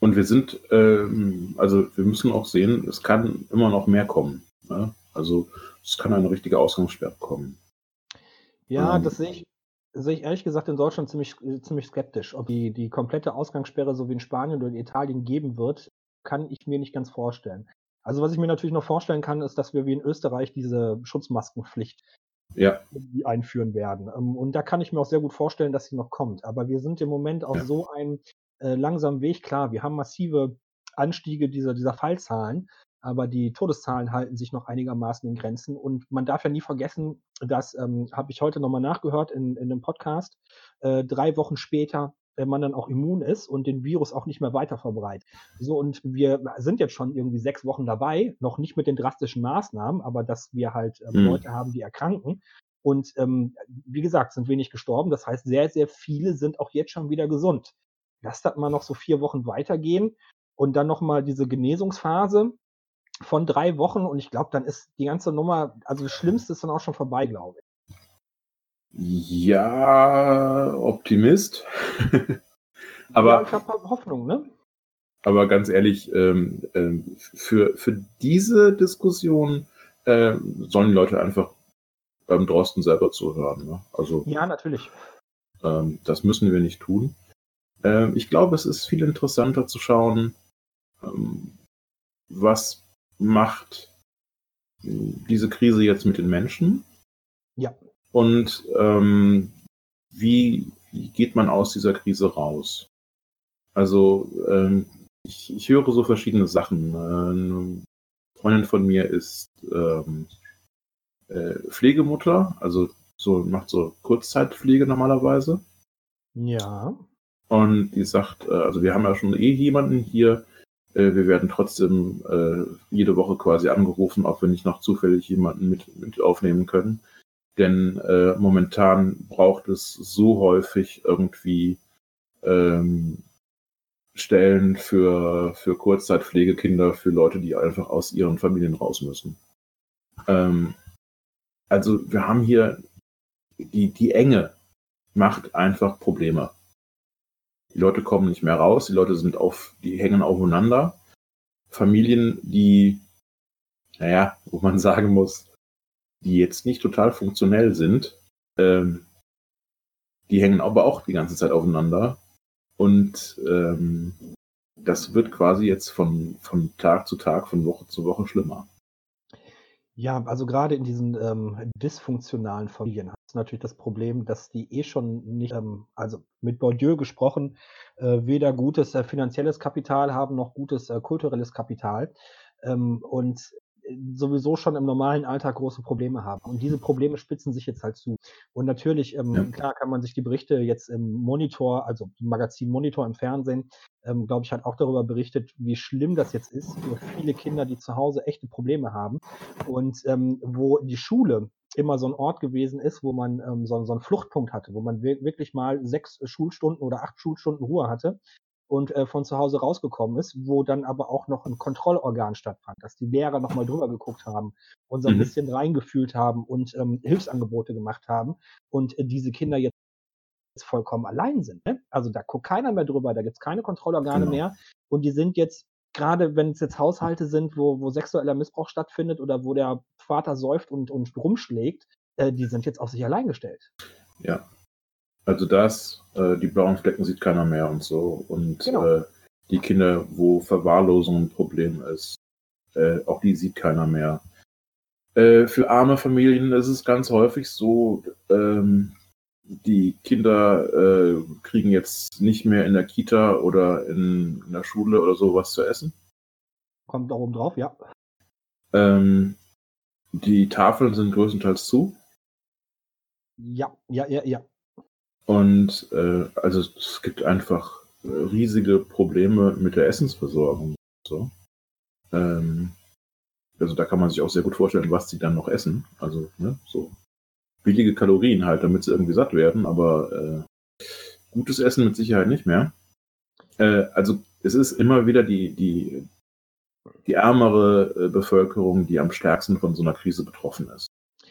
und wir sind, ähm, also wir müssen auch sehen, es kann immer noch mehr kommen. Ne? Also es kann eine richtige Ausgangssperre kommen. Ja, Ähm. das sehe ich, sehe ich ehrlich gesagt in Deutschland ziemlich, ziemlich skeptisch. Ob die, die komplette Ausgangssperre so wie in Spanien oder in Italien geben wird, kann ich mir nicht ganz vorstellen. Also was ich mir natürlich noch vorstellen kann, ist, dass wir wie in Österreich diese Schutzmaskenpflicht Ja, irgendwie einführen werden. Ähm, Und da kann ich mir auch sehr gut vorstellen, dass sie noch kommt. Aber wir sind im Moment auf Ja. so einem äh, langsamen Weg. Klar, wir haben massive Anstiege dieser, dieser Fallzahlen, aber die Todeszahlen halten sich noch einigermaßen in Grenzen. Und man darf ja nie vergessen, das ähm, habe ich heute nochmal nachgehört in, in einem Podcast, äh, drei Wochen später wenn man dann auch immun ist und den Virus auch nicht mehr weiter verbreitet. So, und wir sind jetzt schon irgendwie sechs Wochen dabei, noch nicht mit den drastischen Maßnahmen, aber dass wir halt ähm, Mhm. Leute haben, die erkranken. Und ähm, wie gesagt, sind wenig gestorben. Das heißt, sehr, sehr viele sind auch jetzt schon wieder gesund. Lass das mal noch so vier Wochen weitergehen und dann nochmal diese Genesungsphase von drei Wochen. Und ich glaube, dann ist die ganze Nummer, also das Schlimmste ist dann auch schon vorbei, glaube ich. Ja, Optimist. ja, aber, ich habe Hoffnung, ne? aber ganz ehrlich, ähm, ähm, für, für diese Diskussion ähm, sollen die Leute einfach beim Drosten selber zuhören. Ne? Also Ja, natürlich. Ähm, das müssen wir nicht tun. Ähm, ich glaube, es ist viel interessanter zu schauen, ähm, was macht diese Krise jetzt mit den Menschen Ja. Und ähm, wie, wie geht man aus dieser Krise raus. Also ähm, ich, ich höre so verschiedene Sachen. Eine Freundin von mir ist ähm, äh, Pflegemutter, also so macht so Kurzzeitpflege normalerweise. Ja. Und die sagt, äh, also wir haben ja schon eh jemanden hier, äh, wir werden trotzdem äh, jede Woche quasi angerufen, auch wenn nicht noch zufällig jemanden mit, mit aufnehmen können. Denn äh, momentan braucht es so häufig irgendwie ähm, Stellen für, für Kurzzeitpflegekinder, für Leute, die einfach aus ihren Familien raus müssen. Ähm, also wir haben hier die, die Enge macht einfach Probleme. Die Leute kommen nicht mehr raus, die Leute sind auf, die hängen aufeinander. Familien, die, naja, wo man sagen muss, die jetzt nicht total funktionell sind, ähm, die hängen aber auch die ganze Zeit aufeinander. Und ähm, das wird quasi jetzt von, von Tag zu Tag, von Woche zu Woche schlimmer. Ja, also gerade in diesen ähm, dysfunktionalen Familien hast du natürlich das Problem, dass die eh schon nicht, ähm, also mit Bourdieu gesprochen, äh, weder gutes äh, finanzielles Kapital haben noch gutes äh, kulturelles Kapital. Ähm, und sowieso schon im normalen Alltag große Probleme haben. Und diese Probleme spitzen sich jetzt halt zu. Und natürlich, ähm, Ja. klar kann man sich die Berichte jetzt im Monitor, also im Magazin Monitor im Fernsehen, ähm, glaube ich, hat auch darüber berichtet, wie schlimm das jetzt ist für viele Kinder, die zu Hause echte Probleme haben. Und ähm, wo die Schule immer so ein Ort gewesen ist, wo man ähm, so, so einen Fluchtpunkt hatte, wo man wir- wirklich mal sechs Schulstunden oder acht Schulstunden Ruhe hatte und äh, von zu Hause rausgekommen ist, wo dann aber auch noch ein Kontrollorgan stattfand, dass die Lehrer nochmal drüber geguckt haben und so ein Mhm. bisschen reingefühlt haben und ähm, Hilfsangebote gemacht haben und äh, diese Kinder jetzt vollkommen allein sind. Ne? Also da guckt keiner mehr drüber, da gibt's keine Kontrollorgane Genau. mehr und die sind jetzt, gerade wenn es jetzt Haushalte sind, wo, wo sexueller Missbrauch stattfindet oder wo der Vater säuft und, und rumschlägt, äh, die sind jetzt auf sich allein gestellt. Ja. Also das, äh, die blauen Flecken sieht keiner mehr und so. Und Genau. äh, die Kinder, wo Verwahrlosung ein Problem ist, äh, auch die sieht keiner mehr. Äh, für arme Familien ist es ganz häufig so, ähm, die Kinder äh, kriegen jetzt nicht mehr in der Kita oder in, in der Schule oder so was zu essen. Kommt da oben drauf, ja. Ähm, die Tafeln sind größtenteils zu. Ja, ja, ja, ja. Und äh, also es gibt einfach riesige Probleme mit der Essensversorgung. So. Ähm, also da kann man sich auch sehr gut vorstellen, was sie dann noch essen. Also ne, so billige Kalorien halt, damit sie irgendwie satt werden, aber äh, gutes Essen mit Sicherheit nicht mehr. Äh, also es ist immer wieder die, die, die ärmere äh, Bevölkerung, die am stärksten von so einer Krise betroffen ist.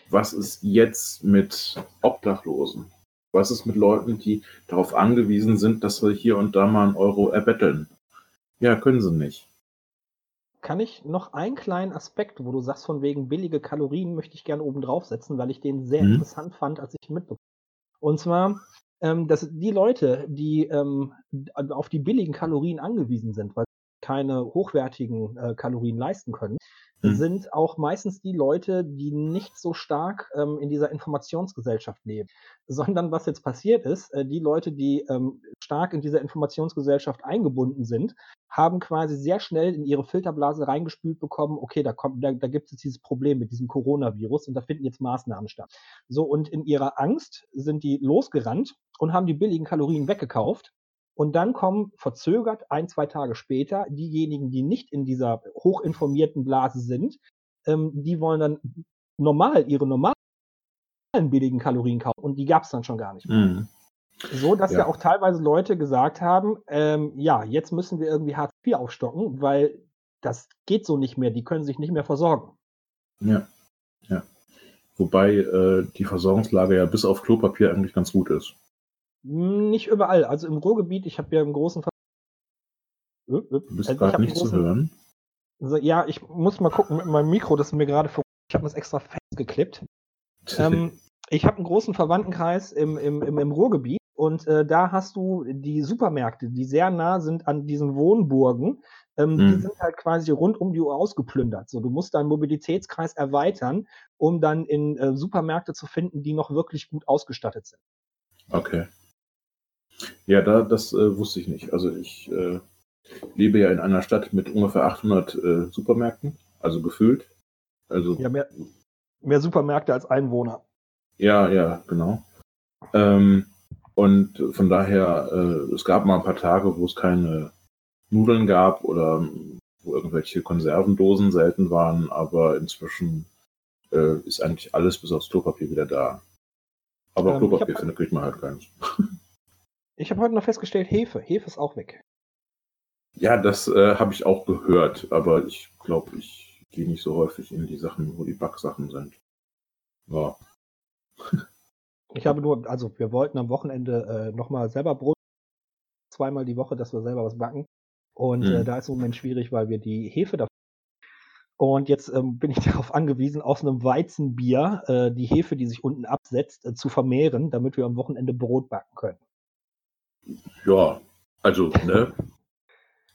Was ist jetzt mit Obdachlosen? Was ist mit Leuten, die darauf angewiesen sind, dass wir hier und da mal einen Euro erbetteln? Ja, können sie nicht. Kann ich noch einen kleinen Aspekt, wo du sagst, von wegen billige Kalorien, möchte ich gerne oben draufsetzen, weil ich den sehr Mhm. interessant fand, als ich ihn mitbekommen. Und zwar, ähm, dass die Leute, die ähm, auf die billigen Kalorien angewiesen sind, weil keine hochwertigen äh, Kalorien leisten können, Mhm. sind auch meistens die Leute, die nicht so stark ähm, in dieser Informationsgesellschaft leben, sondern was jetzt passiert ist, äh, die Leute, die ähm, stark in dieser Informationsgesellschaft eingebunden sind, haben quasi sehr schnell in ihre Filterblase reingespült bekommen, okay, da kommt, da, da gibt es jetzt dieses Problem mit diesem Coronavirus und da finden jetzt Maßnahmen statt. So, und in ihrer Angst sind die losgerannt und haben die billigen Kalorien weggekauft. Und dann kommen verzögert ein, zwei Tage später diejenigen, die nicht in dieser hochinformierten Blase sind, ähm, die wollen dann normal ihre normalen billigen Kalorien kaufen und die gab es dann schon gar nicht mehr. Mhm. So, dass ja. Ja. auch teilweise Leute gesagt haben, ähm, ja, jetzt müssen wir irgendwie Hartz IV aufstocken, weil das geht so nicht mehr, die können sich nicht mehr versorgen. Ja. ja. Wobei äh, die Versorgungslage ja bis auf Klopapier eigentlich ganz gut ist. Nicht überall. Also im Ruhrgebiet, ich habe ja im großen Ver Du bist also ich gerade nicht zu großen- hören. Also, ja, ich muss mal gucken mit meinem Mikro, das ist mir gerade vor. Ich habe das extra festgeklippt. ähm, ich habe einen großen Verwandtenkreis im, im, im, im Ruhrgebiet und äh, da hast du die Supermärkte, die sehr nah sind an diesen Wohnburgen. Ähm, Die Mhm. sind halt quasi rund um die Uhr ausgeplündert. So, du musst deinen Mobilitätskreis erweitern, um dann in äh, Supermärkte zu finden, die noch wirklich gut ausgestattet sind. Okay. Ja, da, das äh, wusste ich nicht. Also ich äh, lebe ja in einer Stadt mit ungefähr 800 äh, Supermärkten, also gefüllt. Also Ja, mehr, mehr Supermärkte als Einwohner. Ja, ja, genau. Ähm, und von daher, äh, es gab mal ein paar Tage, wo es keine Nudeln gab oder ähm, wo irgendwelche Konservendosen selten waren, aber inzwischen äh, ist eigentlich alles bis aufs Klopapier wieder da. Aber Ähm, Klopapier hab- findet, kriegt man halt keins. Ich habe heute noch festgestellt, Hefe. Hefe ist auch weg. Ja, das äh, habe ich auch gehört, aber ich glaube, ich gehe nicht so häufig in die Sachen, wo die Backsachen sind. Ja. Ich habe nur, also wir wollten am Wochenende äh, nochmal selber Brot, zweimal die Woche, dass wir selber was backen. Und Mhm. äh, da ist es im Moment schwierig, weil wir die Hefe dafür. Und jetzt ähm, bin ich darauf angewiesen, aus einem Weizenbier äh, die Hefe, die sich unten absetzt, äh, zu vermehren, damit wir am Wochenende Brot backen können. Ja, also, ne?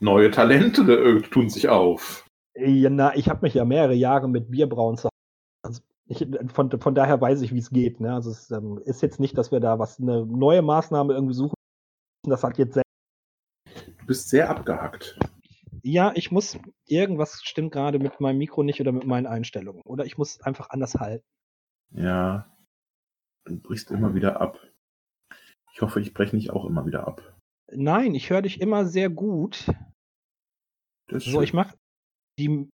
Neue Talente äh, tun sich auf. Ja, na, ich habe mich ja mehrere Jahre mit Bierbrauen zu also ich, von, von daher weiß ich, wie es geht. Ne? Also es ähm, ist jetzt nicht, dass wir da was eine neue Maßnahme irgendwie suchen. Das hat jetzt Du bist sehr abgehackt. Ja, ich muss irgendwas stimmt gerade mit meinem Mikro nicht oder mit meinen Einstellungen. Oder ich muss einfach anders halten. Ja, du brichst immer wieder ab. Ich hoffe, ich breche nicht auch immer wieder ab. Nein, ich höre dich immer sehr gut. So, ich schön. mache die.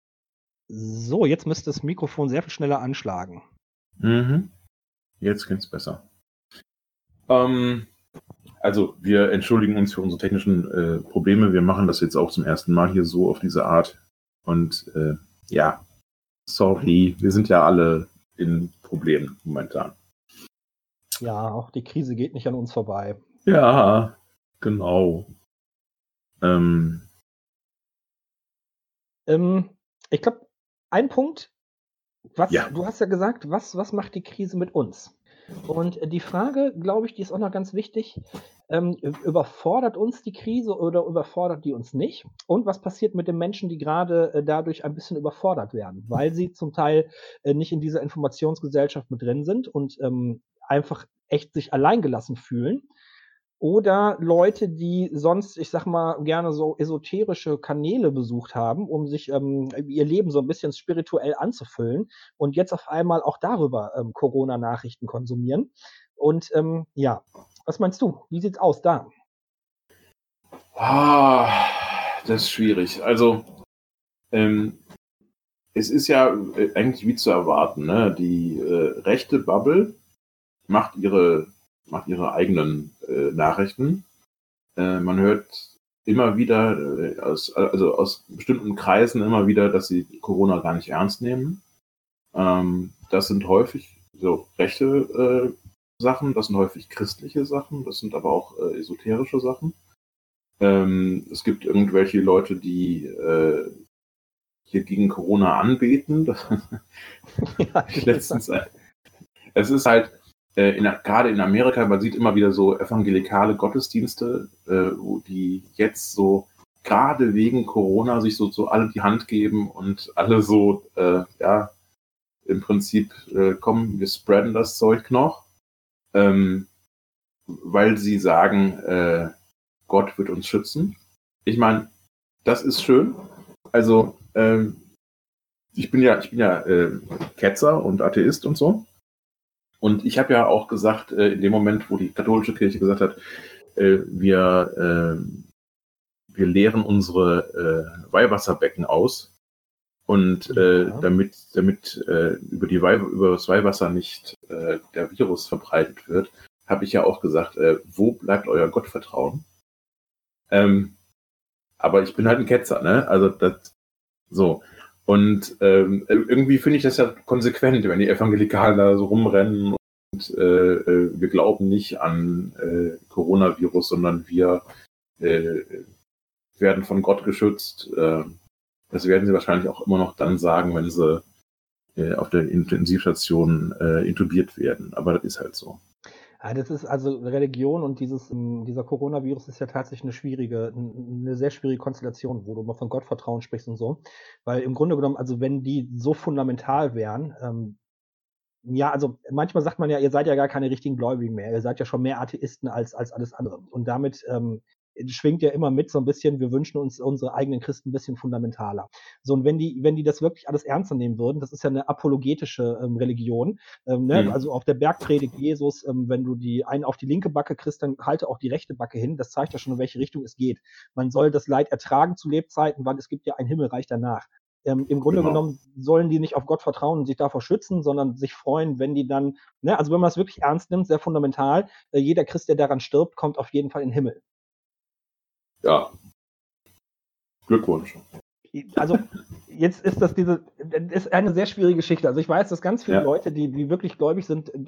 So, jetzt müsste das Mikrofon sehr viel schneller anschlagen. Mhm. Jetzt klingt's besser. Ähm, also, wir entschuldigen uns für unsere technischen äh, Probleme. Wir machen das jetzt auch zum ersten Mal hier so auf diese Art. Und äh, ja, sorry, wir sind ja alle in Problemen momentan. Ja, auch die Krise geht nicht an uns vorbei. Ja, genau. Ähm, Ähm, ich glaube, ein Punkt, was Ja. du hast ja gesagt, was, was macht die Krise mit uns? Und die Frage, glaube ich, die ist auch noch ganz wichtig. Ähm, überfordert uns die Krise oder überfordert die uns nicht? Und was passiert mit den Menschen, die gerade äh, dadurch ein bisschen überfordert werden, weil sie zum Teil äh, nicht in dieser Informationsgesellschaft mit drin sind und ähm, einfach echt sich alleingelassen fühlen? Oder Leute, die sonst, ich sag mal, gerne so esoterische Kanäle besucht haben, um sich ähm, ihr Leben so ein bisschen spirituell anzufüllen und jetzt auf einmal auch darüber ähm, Corona-Nachrichten konsumieren. Und ähm, ja, was meinst du? Wie sieht's aus da? Ah, das ist schwierig. Also, ähm, es ist ja äh, eigentlich wie zu erwarten. Ne? Die äh, rechte Bubble macht ihre, macht ihre eigenen äh, Nachrichten. Äh, man hört immer wieder äh, aus, also aus bestimmten Kreisen immer wieder, dass sie Corona gar nicht ernst nehmen. Ähm, das sind häufig so rechte äh, Sachen, das sind häufig christliche Sachen, das sind aber auch äh, esoterische Sachen. Ähm, es gibt irgendwelche Leute, die äh, hier gegen Corona anbeten. Ja, letztens. Es ist halt, in, gerade in Amerika, man sieht immer wieder so evangelikale Gottesdienste, äh, wo die jetzt so gerade wegen Corona sich so, so alle die Hand geben und alle so, äh, ja, im Prinzip, äh, komm, wir spreaden das Zeug noch, ähm, weil sie sagen, äh, Gott wird uns schützen. Ich meine, das ist schön. Also, ähm, ich bin ja, ich bin ja äh, Ketzer und Atheist und so. Und ich habe ja auch gesagt, äh, in dem Moment, wo die katholische Kirche gesagt hat, äh, wir, äh, wir leeren unsere äh, Weihwasserbecken aus. Und äh, Ja. damit, damit äh, über, die Weih über das Weihwasser nicht der Virus verbreitet wird, habe ich ja auch gesagt, wo bleibt euer Gottvertrauen? Ähm, aber ich bin halt ein Ketzer, ne? Also das so. Und ähm, irgendwie finde ich das ja konsequent, wenn die Evangelikalen da so rumrennen und äh, äh, wir glauben nicht an äh, Coronavirus, sondern wir äh, werden von Gott geschützt. Äh, das werden sie wahrscheinlich auch immer noch dann sagen, wenn sie äh, auf der Intensivstation äh, intubiert werden. Aber das ist halt so. Ja, das ist also Religion und dieses, ähm, dieser Coronavirus ist ja tatsächlich eine schwierige, eine sehr schwierige Konstellation, wo du mal von Gottvertrauen sprichst und so. Weil im Grunde genommen, also wenn die so fundamental wären, ähm, ja, also manchmal sagt man ja, ihr seid ja gar keine richtigen Gläubigen mehr, ihr seid ja schon mehr Atheisten als, als alles andere. Und damit ähm, schwingt ja immer mit so ein bisschen, wir wünschen uns unsere eigenen Christen ein bisschen fundamentaler. So, und wenn die, wenn die das wirklich alles ernster nehmen würden, das ist ja eine apologetische ähm, Religion, ähm, ne? Mhm. Also auf der Bergpredigt Jesus, ähm, wenn du die einen auf die linke Backe kriegst, dann halte auch die rechte Backe hin. Das zeigt ja schon, in welche Richtung es geht. Man soll das Leid ertragen zu Lebzeiten, weil es gibt ja ein Himmelreich danach. Ähm, Im Grunde Genau. genommen sollen die nicht auf Gott vertrauen und sich davor schützen, sondern sich freuen, wenn die dann, ne, also wenn man es wirklich ernst nimmt, sehr fundamental, äh, jeder Christ, der daran stirbt, kommt auf jeden Fall in den Himmel. Ja. Glückwunsch. also jetzt ist das diese, das ist eine sehr schwierige Geschichte. Also ich weiß, dass ganz viele Ja. Leute, die, die wirklich gläubig sind, äh,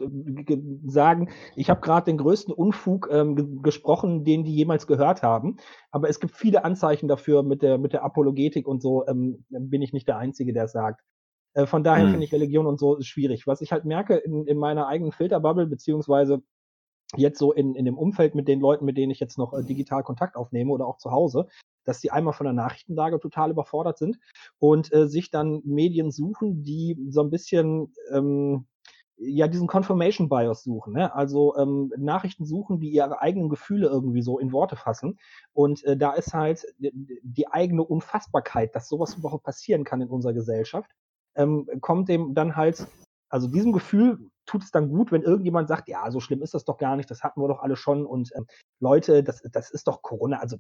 ge- sagen, ich habe gerade den größten Unfug ähm, ge gesprochen, den die jemals gehört haben. Aber es gibt viele Anzeichen dafür mit der, mit der Apologetik und so, ähm, bin ich nicht der Einzige, der es sagt. Äh, von daher Mhm. finde ich Religion und so schwierig. Was ich halt merke in, in meiner eigenen Filterbubble, beziehungsweise jetzt so in, in dem Umfeld mit den Leuten, mit denen ich jetzt noch äh, digital Kontakt aufnehme oder auch zu Hause, dass die einmal von der Nachrichtenlage total überfordert sind und äh, sich dann Medien suchen, die so ein bisschen ähm, ja diesen Confirmation Bias suchen, ne? also ähm, Nachrichten suchen, die ihre eigenen Gefühle irgendwie so in Worte fassen. Und äh, da ist halt die eigene Unfassbarkeit, dass sowas überhaupt passieren kann in unserer Gesellschaft, ähm, kommt dem dann halt, also diesem Gefühl tut es dann gut, wenn irgendjemand sagt, ja, so schlimm ist das doch gar nicht, das hatten wir doch alle schon und ähm, Leute, das, das ist doch Corona, also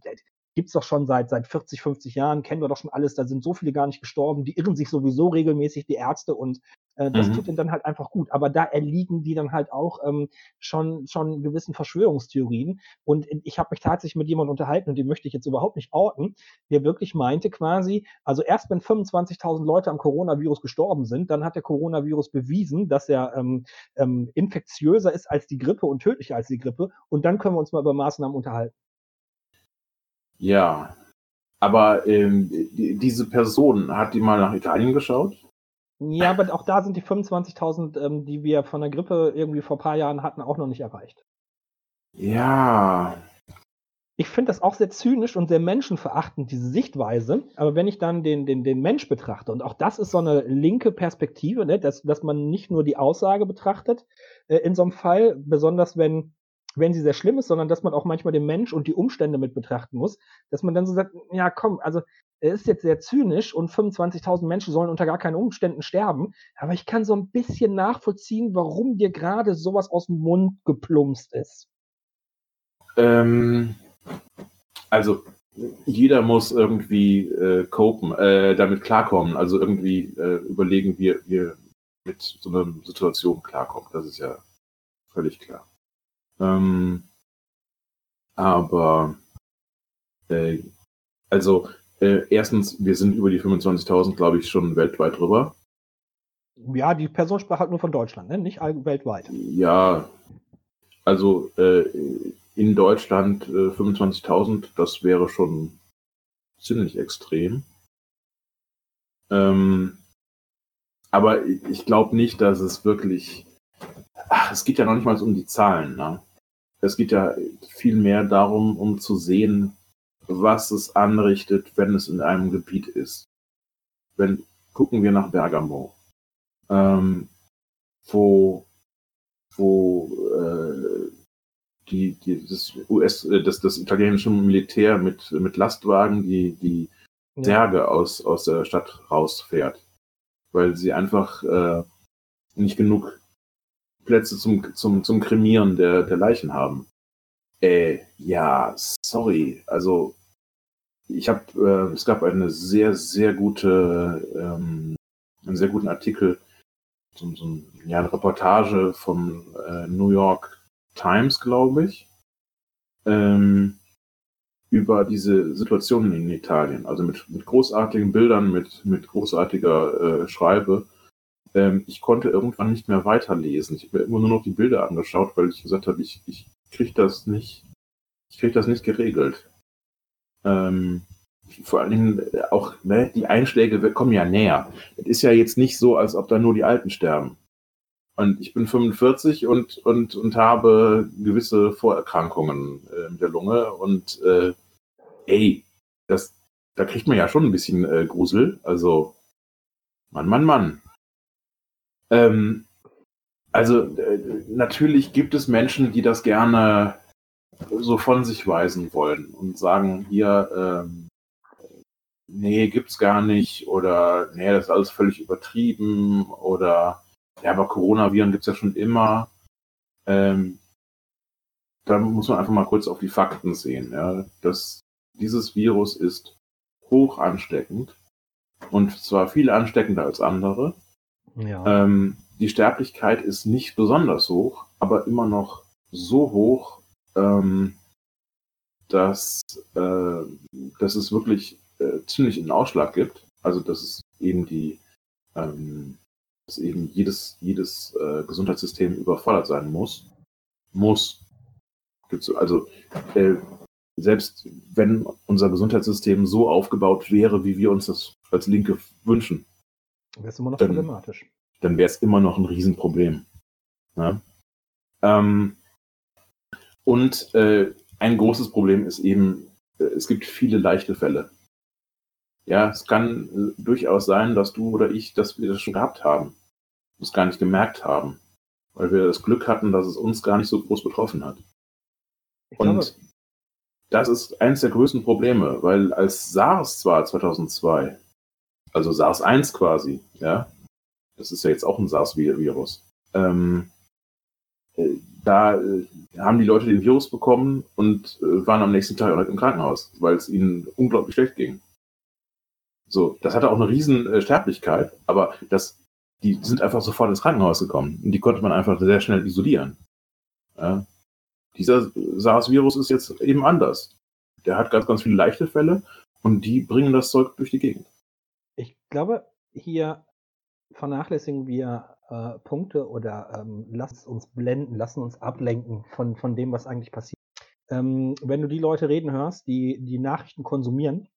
gibt's doch schon seit, seit 40, 50 Jahren, kennen wir doch schon alles, da sind so viele gar nicht gestorben, die irren sich sowieso regelmäßig, die Ärzte und äh, das mhm. tut ihnen dann halt einfach gut. Aber da erliegen die dann halt auch ähm, schon, schon gewissen Verschwörungstheorien. Und ich habe mich tatsächlich mit jemandem unterhalten und den möchte ich jetzt überhaupt nicht orten, der wirklich meinte quasi, also erst wenn 25.000 Leute am Coronavirus gestorben sind, dann hat der Coronavirus bewiesen, dass er ähm, ähm, infektiöser ist als die Grippe und tödlicher als die Grippe. Und dann können wir uns mal über Maßnahmen unterhalten. Ja, aber ähm, die, diese Person, hat die mal nach Italien geschaut? Ja, aber auch da sind die 25.000, ähm, die wir von der Grippe irgendwie vor ein paar Jahren hatten, auch noch nicht erreicht. Ja. Ich finde das auch sehr zynisch und sehr menschenverachtend, diese Sichtweise. Aber wenn ich dann den, den, den Mensch betrachte, und auch das ist so eine linke Perspektive, ne, dass, dass man nicht nur die Aussage betrachtet äh, in so einem Fall, besonders wenn, wenn sie sehr schlimm ist, sondern dass man auch manchmal den Mensch und die Umstände mit betrachten muss, dass man dann so sagt, ja komm, also er ist jetzt sehr zynisch und 25.000 Menschen sollen unter gar keinen Umständen sterben, aber ich kann so ein bisschen nachvollziehen, warum dir gerade sowas aus dem Mund geplumpst ist. Ähm, also jeder muss irgendwie äh, copen, äh, damit klarkommen, also irgendwie äh, überlegen, wie wir mit so einer Situation klarkommen. Das ist ja völlig klar. Ähm, aber äh, also äh, erstens, wir sind über die 25.000, glaube ich, schon weltweit drüber. Ja, die Person sprach halt nur von Deutschland, ne? nicht weltweit. Ja, also äh, in Deutschland äh, 25.000, das wäre schon ziemlich extrem. Ähm, aber ich glaube nicht, dass es wirklich. Ach, es geht ja noch nicht mal um die Zahlen. Ne? Es geht ja viel mehr darum, um zu sehen, was es anrichtet, wenn es in einem Gebiet ist. Wenn gucken wir nach Bergamo, ähm, wo wo äh, die, die das US äh, das, das italienische Militär mit mit Lastwagen die die Särge ja. aus aus der Stadt rausfährt, weil sie einfach äh, nicht genug Plätze zum zum zum Kremieren der der Leichen haben. Äh, ja, sorry. Also ich habe, äh, es gab eine sehr, sehr gute, ähm, einen sehr guten Artikel, so, so ja, eine Reportage vom äh, New York Times, glaube ich, ähm, über diese Situation in Italien. Also mit, mit großartigen Bildern, mit, mit großartiger äh, Schreibe ähm, ich konnte irgendwann nicht mehr weiterlesen. Ich habe mir immer nur noch die Bilder angeschaut, weil ich gesagt habe, ich, ich kriege das nicht, ich kriege das nicht geregelt. Ähm, vor allen Dingen auch, ne, die Einschläge kommen ja näher. Es ist ja jetzt nicht so, als ob da nur die Alten sterben. Und ich bin 45 und, und, und habe gewisse Vorerkrankungen äh, mit der Lunge. Und äh, ey, das, da kriegt man ja schon ein bisschen äh, Grusel. Also, Mann, Mann, Mann. Ähm, also, äh, natürlich gibt es Menschen, die das gerne so von sich weisen wollen und sagen, hier, ähm, nee, gibt's gar nicht oder nee, das ist alles völlig übertrieben oder ja, aber Coronaviren gibt's ja schon immer. Ähm, da muss man einfach mal kurz auf die Fakten sehen. Ja. Das, dieses Virus ist hoch ansteckend und zwar viel ansteckender als andere. Ähm, die Sterblichkeit ist nicht besonders hoch, aber immer noch so hoch, ähm, dass, äh, dass es wirklich äh, ziemlich einen Ausschlag gibt. Also dass es eben die, ähm, dass eben jedes, jedes äh, Gesundheitssystem überfordert sein muss. Muss. Gibt's, also äh, selbst wenn unser Gesundheitssystem so aufgebaut wäre, wie wir uns das als Linke wünschen, wäre es immer noch dann, problematisch. Dann wäre es immer noch ein Riesenproblem. Ja? Ähm, und äh, ein großes Problem ist eben, äh, es gibt viele leichte Fälle. Ja, es kann äh, durchaus sein, dass du oder ich, dass wir das schon gehabt haben, das gar nicht gemerkt haben. weil wir das Glück hatten, dass es uns gar nicht so groß betroffen hat. Ich glaube, Und das ist eines der größten Probleme, weil als SARS zwar 2002, also SARS 1 quasi, ja, das ist ja jetzt auch ein SARS-Virus, ähm, äh, da äh, haben die Leute den Virus bekommen und äh, waren am nächsten Tag im Krankenhaus, weil es ihnen unglaublich schlecht ging. So, das hatte auch eine riesen äh, Sterblichkeit, aber das, die sind einfach sofort ins Krankenhaus gekommen und die konnte man einfach sehr schnell isolieren. Ja. Dieser SARS-Virus ist jetzt eben anders. Der hat ganz, ganz viele leichte Fälle und die bringen das Zeug durch die Gegend. Ich glaube, hier vernachlässigen wir äh, Punkte oder ähm, lassen uns blenden, lassen uns ablenken von, von dem, was eigentlich passiert. Ähm, wenn du die Leute reden hörst, die die Nachrichten konsumieren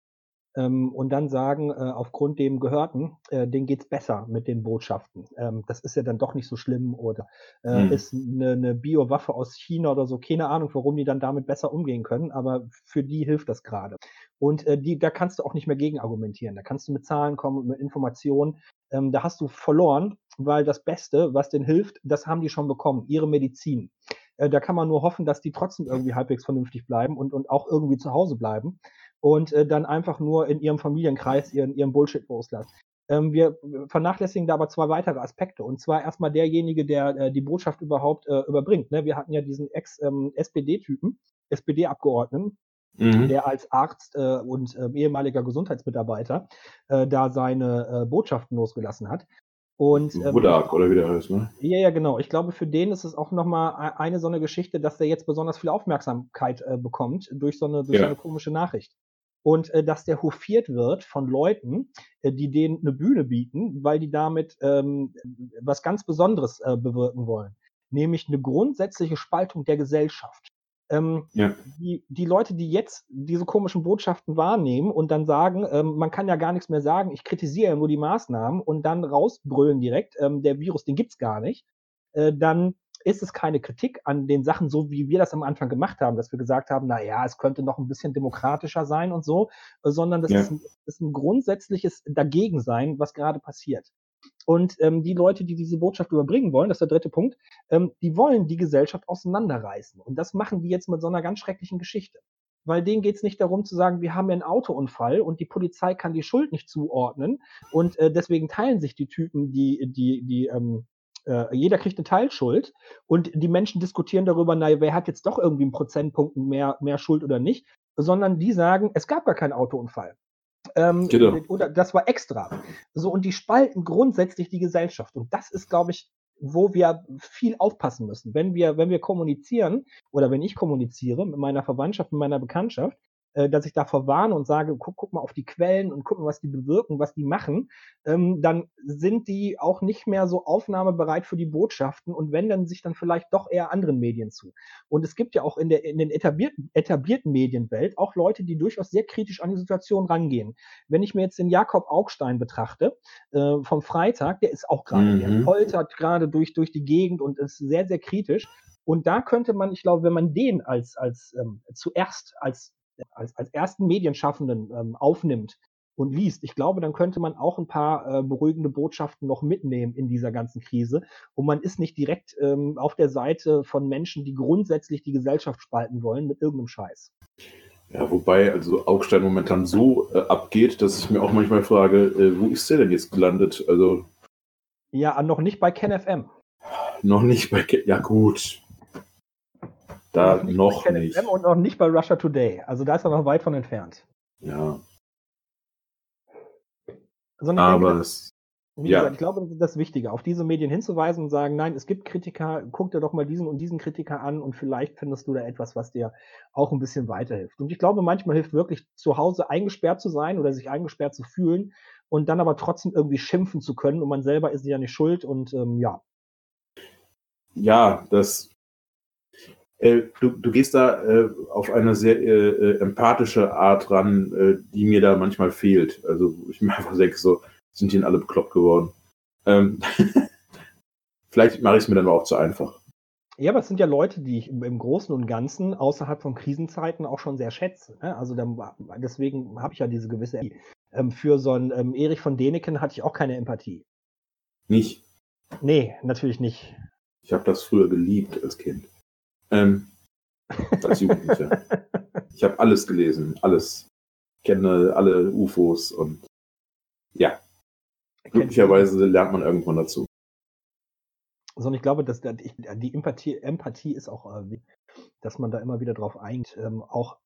ähm, und dann sagen, äh, aufgrund dem Gehörten, äh, denen geht's besser mit den Botschaften. Ähm, das ist ja dann doch nicht so schlimm oder äh, Hm. ist eine, eine Biowaffe aus China oder so, keine Ahnung, warum die dann damit besser umgehen können, aber für die hilft das gerade. Und äh, die, da kannst du auch nicht mehr gegen argumentieren. Da kannst du mit Zahlen kommen, mit Informationen. Ähm, da hast du verloren, weil das Beste, was denen hilft, das haben die schon bekommen, ihre Medizin. Äh, da kann man nur hoffen, dass die trotzdem irgendwie halbwegs vernünftig bleiben und, und auch irgendwie zu Hause bleiben und äh, dann einfach nur in ihrem Familienkreis ihren, ihren Bullshit loslassen. Ähm, wir vernachlässigen da aber zwei weitere Aspekte. Und zwar erstmal derjenige, der äh, die Botschaft überhaupt äh, überbringt. Ne? Wir hatten ja diesen Ex-SPD-Typen, SPD-Abgeordneten, Mhm. der als Arzt äh, und äh, ehemaliger Gesundheitsmitarbeiter äh, da seine äh, Botschaften losgelassen hat. Und ähm, Wodak, oder wie der heißt, ne? ja, ja, genau. Ich glaube, für den ist es auch nochmal eine so eine Geschichte, dass der jetzt besonders viel Aufmerksamkeit äh, bekommt durch so eine, durch Ja. so eine komische Nachricht. Und äh, dass der hofiert wird von Leuten, äh, die denen eine Bühne bieten, weil die damit ähm, was ganz Besonderes äh, bewirken wollen. Nämlich eine grundsätzliche Spaltung der Gesellschaft. Ähm, Ja. die, die Leute, die jetzt diese komischen Botschaften wahrnehmen und dann sagen, ähm, man kann ja gar nichts mehr sagen, ich kritisiere ja nur die Maßnahmen und dann rausbrüllen direkt, ähm, der Virus, den gibt's gar nicht, äh, dann ist es keine Kritik an den Sachen, so wie wir das am Anfang gemacht haben, dass wir gesagt haben, na ja, es könnte noch ein bisschen demokratischer sein und so, äh, sondern das Ja. ist, ein, ist ein grundsätzliches Dagegensein, was gerade passiert. Und ähm, die Leute, die diese Botschaft überbringen wollen, das ist der dritte Punkt, ähm, die wollen die Gesellschaft auseinanderreißen. Und das machen die jetzt mit so einer ganz schrecklichen Geschichte. Weil denen geht's nicht darum zu sagen, wir haben ja einen Autounfall und die Polizei kann die Schuld nicht zuordnen. Und äh, deswegen teilen sich die Typen, die, die, die, ähm, äh, jeder kriegt eine Teilschuld und die Menschen diskutieren darüber, na, wer hat jetzt doch irgendwie einen Prozentpunkt mehr, mehr Schuld oder nicht, sondern die sagen, es gab gar keinen Autounfall. Ähm, Genau. Oder das war extra. So, und die spalten grundsätzlich die Gesellschaft. Und das ist, glaube ich, wo wir viel aufpassen müssen. Wenn wir, wenn wir kommunizieren oder wenn ich kommuniziere mit meiner Verwandtschaft, mit meiner Bekanntschaft, äh, dass ich da verwarne und sage, guck, guck mal auf die Quellen und guck mal, was die bewirken, was die machen, ähm, dann sind die auch nicht mehr so aufnahmebereit für die Botschaften und wenden sich dann vielleicht doch eher anderen Medien zu. Und es gibt ja auch in der in den etablierten, etablierten Medienwelt auch Leute, die durchaus sehr kritisch an die Situation rangehen. Wenn ich mir jetzt den Jakob Augstein betrachte, äh, vom Freitag, der ist auch gerade, der Mhm. poltert gerade durch, durch die Gegend und ist sehr, sehr kritisch. Und da könnte man, ich glaube, wenn man den als, als ähm, zuerst als, als, als ersten Medienschaffenden ähm, aufnimmt und liest, ich glaube, dann könnte man auch ein paar äh, beruhigende Botschaften noch mitnehmen in dieser ganzen Krise. Und man ist nicht direkt ähm, auf der Seite von Menschen, die grundsätzlich die Gesellschaft spalten wollen mit irgendeinem Scheiß. Ja, wobei also Augstein momentan so äh, abgeht, dass ich mir auch manchmal frage, äh, wo ist der denn jetzt gelandet? Also Ja, noch nicht bei KenFM. noch nicht bei. Ke ja, gut. Da nicht noch nicht. Und noch nicht bei Russia Today. Also da ist er noch weit von entfernt. Ja, Sondern denke, aber das es, Wie Ja. gesagt, ich glaube, das ist das Wichtige, auf diese Medien hinzuweisen und sagen, nein, es gibt Kritiker, guck dir doch mal diesen und diesen Kritiker an und vielleicht findest du da etwas, was dir auch ein bisschen weiterhilft. Und ich glaube, manchmal hilft wirklich zu Hause eingesperrt zu sein oder sich eingesperrt zu fühlen und dann aber trotzdem irgendwie schimpfen zu können und man selber ist ja nicht schuld und ähm, ja. ja, das. Äh, du, du gehst da äh, auf eine sehr äh, äh, empathische Art ran, äh, die mir da manchmal fehlt. Also ich mir einfach denke, so sind die denn alle bekloppt geworden. Ähm, vielleicht mache ich es mir dann aber auch zu einfach. Ja, aber es sind ja Leute, die ich im, im Großen und Ganzen außerhalb von Krisenzeiten auch schon sehr schätze. Ne? Also dann, deswegen habe ich ja diese gewisse ähm, für so einen ähm, Erich von Deneken hatte ich auch keine Empathie. Nicht. Nee, natürlich nicht. Ich habe das früher geliebt als Kind. Ähm, als Jugendlicher. ich habe alles gelesen, alles. Ich kenne alle UFOs und ja. Glücklicherweise lernt man irgendwann dazu. So, und ich glaube, dass die, die Empathie, Empathie ist auch, äh, dass man da immer wieder drauf eingeht, ähm, auch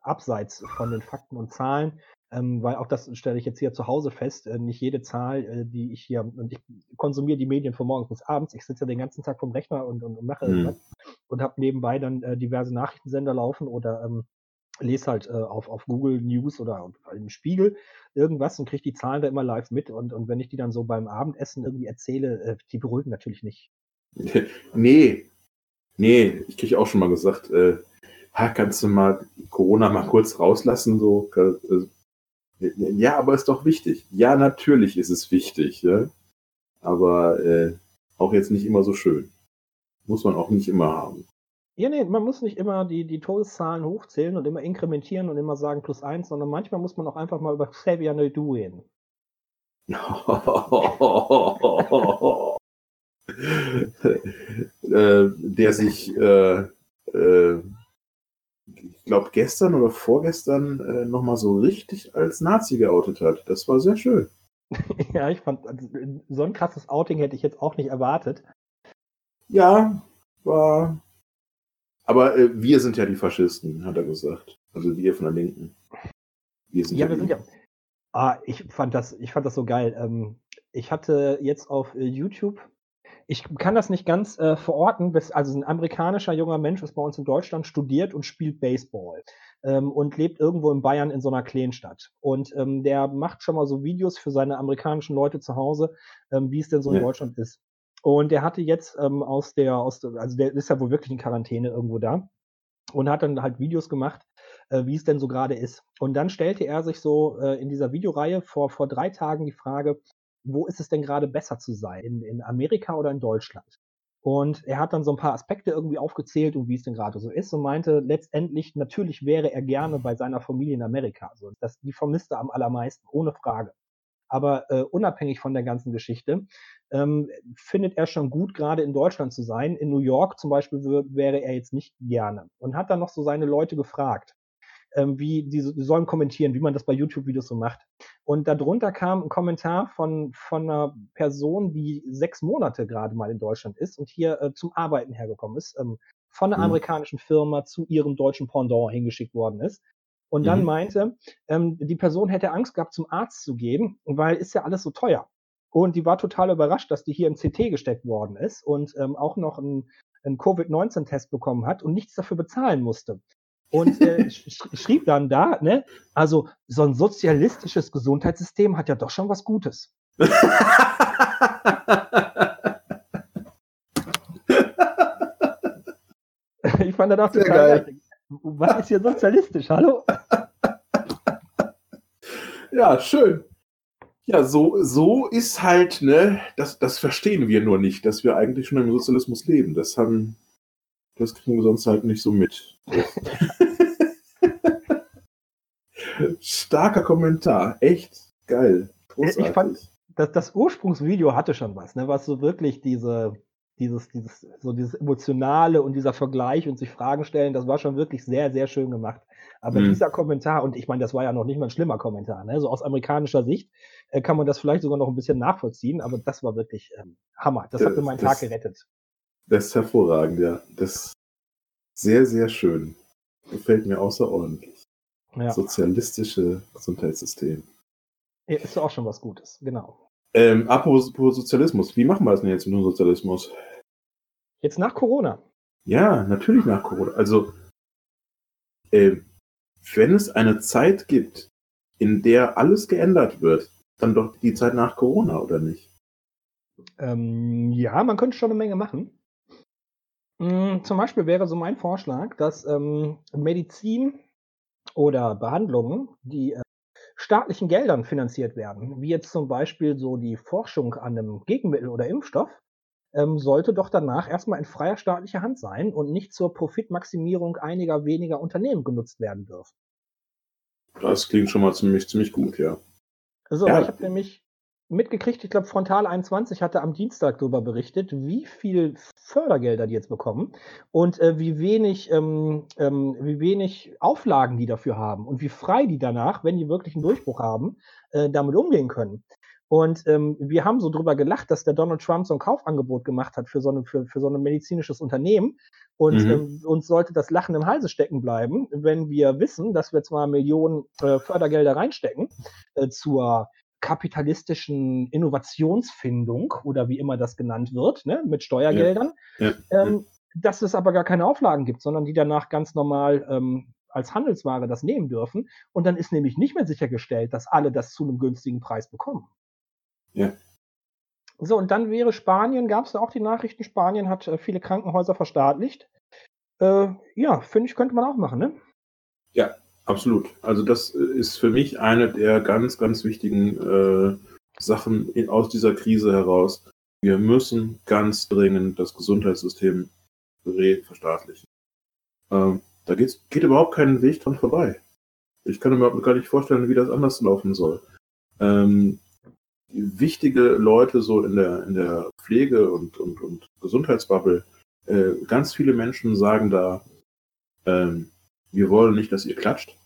abseits von den Fakten und Zahlen, ähm, weil auch das stelle ich jetzt hier zu Hause fest, äh, nicht jede Zahl, äh, die ich hier, und ich konsumiere die Medien von morgens bis abends, ich sitze ja den ganzen Tag vom Rechner und, und, und mache mhm. und habe nebenbei dann äh, diverse Nachrichtensender laufen oder ähm, lese halt äh, auf, auf Google News oder im Spiegel irgendwas und kriege die Zahlen da immer live mit und, und wenn ich die dann so beim Abendessen irgendwie erzähle, äh, die beruhigen natürlich nicht. Nee, nee, ich kriege auch schon mal gesagt, äh, ha, kannst du mal Corona mal kurz rauslassen, so, äh, ja, aber ist doch wichtig. Ja, natürlich ist es wichtig, ja? aber äh, auch jetzt nicht immer so schön. Muss man auch nicht immer haben. Ja, nee, man muss nicht immer die, die Todeszahlen hochzählen und immer inkrementieren und immer sagen plus eins, sondern manchmal muss man auch einfach mal über Xavier Naidoo reden. äh, der sich äh, äh, ich glaube, gestern oder vorgestern äh, nochmal so richtig als Nazi geoutet hat. Das war sehr schön. ja, ich fand, also, so ein krasses Outing hätte ich jetzt auch nicht erwartet. Ja, war. Aber äh, wir sind ja die Faschisten, hat er gesagt. Also wir von der Linken. Wir sind ja, ja wir sind ja. Ah, ich fand das, ich fand das so geil. Ähm, ich hatte jetzt auf äh, YouTube ich kann das nicht ganz äh, verorten. Also ein amerikanischer junger Mensch ist bei uns in Deutschland, studiert und spielt Baseball ähm, und lebt irgendwo in Bayern in so einer Kleinstadt. Und ähm, der macht schon mal so Videos für seine amerikanischen Leute zu Hause, ähm, wie es denn so ja. in Deutschland ist. Und der hatte jetzt ähm, aus der, aus der, also der ist ja wohl wirklich in Quarantäne irgendwo da und hat dann halt Videos gemacht, äh, wie es denn so gerade ist. Und dann stellte er sich so äh, in dieser Videoreihe vor, vor drei Tagen die Frage, wo ist es denn gerade besser zu sein? In, in Amerika oder in Deutschland? Und er hat dann so ein paar Aspekte irgendwie aufgezählt und wie es denn gerade so ist und meinte letztendlich, natürlich wäre er gerne bei seiner Familie in Amerika. Also das, die vermisst er am allermeisten, ohne Frage. Aber äh, unabhängig von der ganzen Geschichte, ähm, findet er schon gut, gerade in Deutschland zu sein. In New York zum Beispiel wäre er jetzt nicht gerne. Und hat dann noch so seine Leute gefragt, ähm, wie die, die sollen kommentieren, wie man das bei YouTube-Videos so macht. Und darunter kam ein Kommentar von, von einer Person, die sechs Monate gerade mal in Deutschland ist und hier äh, zum Arbeiten hergekommen ist, ähm, von einer mhm. amerikanischen Firma zu ihrem deutschen Pendant hingeschickt worden ist. Und dann mhm. meinte, ähm, die Person hätte Angst gehabt, zum Arzt zu gehen, weil ist ja alles so teuer. Und die war total überrascht, dass die hier im CT gesteckt worden ist und ähm, auch noch einen, einen Covid-19-Test bekommen hat und nichts dafür bezahlen musste und äh, schrieb dann da, ne, also so ein sozialistisches Gesundheitssystem hat ja doch schon was Gutes. ich fand das auch total geil. geil. Was ist hier sozialistisch? Hallo? Ja, schön. Ja, so, so ist halt, ne, das, das verstehen wir nur nicht, dass wir eigentlich schon im Sozialismus leben. Das haben, das kriegen wir sonst halt nicht so mit. Starker Kommentar. Echt geil. Großartig. Ich fand, das, das Ursprungsvideo hatte schon was, ne? Was so wirklich diese, dieses, dieses, so dieses Emotionale und dieser Vergleich und sich Fragen stellen, das war schon wirklich sehr, sehr schön gemacht. Aber mhm. dieser Kommentar, und ich meine, das war ja noch nicht mal ein schlimmer Kommentar, ne? So aus amerikanischer Sicht äh, kann man das vielleicht sogar noch ein bisschen nachvollziehen, aber das war wirklich ähm, Hammer. Das, das hat mir meinen Tag gerettet. Das ist hervorragend, ja. Das sehr, sehr schön. Gefällt mir außerordentlich. Ja. Sozialistische Gesundheitssystem. Ja, ist auch schon was Gutes, genau. Ähm, apropos Sozialismus, wie machen wir das denn jetzt mit dem Sozialismus? Jetzt nach Corona. Ja, natürlich nach Corona. Also, äh, wenn es eine Zeit gibt, in der alles geändert wird, dann doch die Zeit nach Corona, oder nicht? Ähm, ja, man könnte schon eine Menge machen. Hm, zum Beispiel wäre so mein Vorschlag, dass ähm, Medizin oder Behandlungen, die äh, staatlichen Geldern finanziert werden, wie jetzt zum Beispiel so die Forschung an einem Gegenmittel oder Impfstoff, ähm, sollte doch danach erstmal in freier staatlicher Hand sein und nicht zur Profitmaximierung einiger weniger Unternehmen genutzt werden dürfen. Das klingt schon mal ziemlich, ziemlich gut, ja. So, ja. ich habe nämlich mitgekriegt, ich glaube, Frontal 21 hatte am Dienstag darüber berichtet, wie viel Fördergelder die jetzt bekommen und äh, wie wenig, ähm, ähm, wie wenig Auflagen die dafür haben und wie frei die danach, wenn die wirklich einen Durchbruch haben, äh, damit umgehen können. Und ähm, wir haben so drüber gelacht, dass der Donald Trump so ein Kaufangebot gemacht hat für so, eine, für, für so ein medizinisches Unternehmen. Und mhm. ähm, uns sollte das Lachen im Halse stecken bleiben, wenn wir wissen, dass wir zwar Millionen äh, Fördergelder reinstecken äh, zur kapitalistischen Innovationsfindung oder wie immer das genannt wird, ne, mit Steuergeldern, ja. Ja. Ähm, dass es aber gar keine Auflagen gibt, sondern die danach ganz normal ähm, als Handelsware das nehmen dürfen. Und dann ist nämlich nicht mehr sichergestellt, dass alle das zu einem günstigen Preis bekommen. Ja. So, und dann wäre Spanien, gab es da auch die Nachrichten, Spanien hat äh, viele Krankenhäuser verstaatlicht. Äh, ja, finde ich, könnte man auch machen, ne? Ja, absolut. Also das ist für mich eine der ganz, ganz wichtigen äh, Sachen in, aus dieser Krise heraus. Wir müssen ganz dringend das Gesundheitssystem verstaatlichen. Ähm, da geht's, geht überhaupt keinen Weg dran vorbei. Ich kann mir gar nicht vorstellen, wie das anders laufen soll. Ähm, wichtige Leute so in der, in der Pflege und, und, und Gesundheitsbubble, äh, ganz viele Menschen sagen da, ähm, wir wollen nicht, dass ihr klatscht.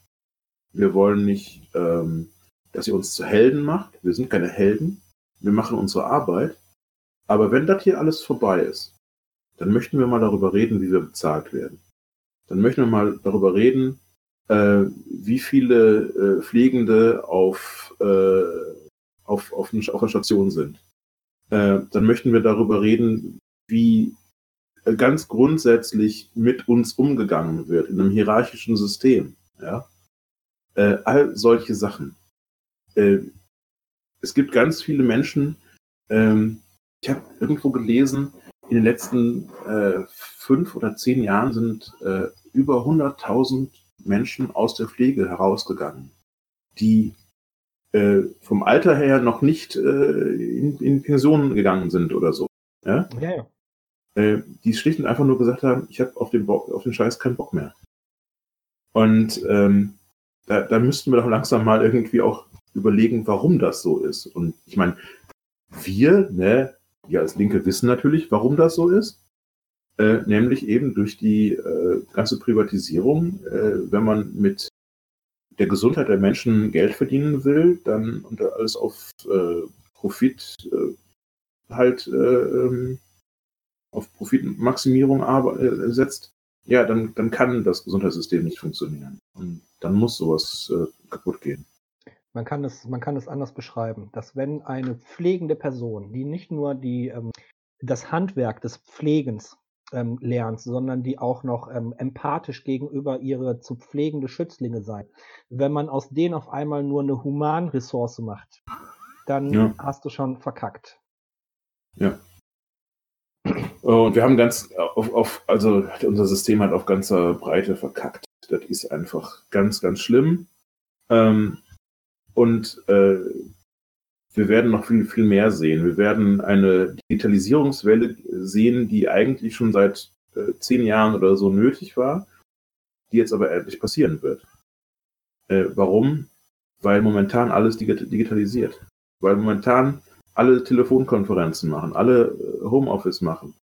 Wir wollen nicht, ähm, dass ihr uns zu Helden macht. Wir sind keine Helden. Wir machen unsere Arbeit. Aber wenn das hier alles vorbei ist, dann möchten wir mal darüber reden, wie wir bezahlt werden. Dann möchten wir mal darüber reden, äh, wie viele äh, Pflegende auf äh, auf, auf, auf der Station sind. Äh, dann möchten wir darüber reden, wie ganz grundsätzlich mit uns umgegangen wird in einem hierarchischen System. Ja? Äh, all solche Sachen. Äh, es gibt ganz viele Menschen, ähm, ich habe irgendwo gelesen, in den letzten äh, fünf oder zehn Jahren sind äh, über 100.000 Menschen aus der Pflege herausgegangen, die äh, vom Alter her noch nicht äh, in, in Pension gegangen sind oder so. Ja, ja. ja. Äh, die schlicht und einfach nur gesagt haben, ich habe auf den, auf den Scheiß keinen Bock mehr. Und ähm, da, da müssten wir doch langsam mal irgendwie auch überlegen, warum das so ist. Und ich meine, wir, ne, wir als Linke wissen natürlich, warum das so ist. Äh, nämlich eben durch die äh, ganze Privatisierung, äh, wenn man mit der Gesundheit der Menschen Geld verdienen will, dann und alles auf äh, Profit äh, halt äh, ähm, auf Profitmaximierung äh, setzt, ja, dann, dann kann das Gesundheitssystem nicht funktionieren. Und dann muss sowas äh, kaputt gehen. Man kann, es, man kann es anders beschreiben, dass wenn eine pflegende Person, die nicht nur die, ähm, das Handwerk des Pflegens ähm, lernst, sondern die auch noch ähm, empathisch gegenüber ihre zu pflegende Schützlinge sein. Wenn man aus denen auf einmal nur eine Humanressource macht, dann ja. hast du schon verkackt. Ja. Und wir haben ganz auf, auf, also unser System hat auf ganzer Breite verkackt. Das ist einfach ganz, ganz schlimm. Ähm, und äh, wir werden noch viel, viel mehr sehen. Wir werden eine Digitalisierungswelle sehen, die eigentlich schon seit äh, zehn Jahren oder so nötig war, die jetzt aber endlich passieren wird. Äh, warum? Weil momentan alles digitalisiert. Weil momentan alle Telefonkonferenzen machen, alle äh, Homeoffice machen.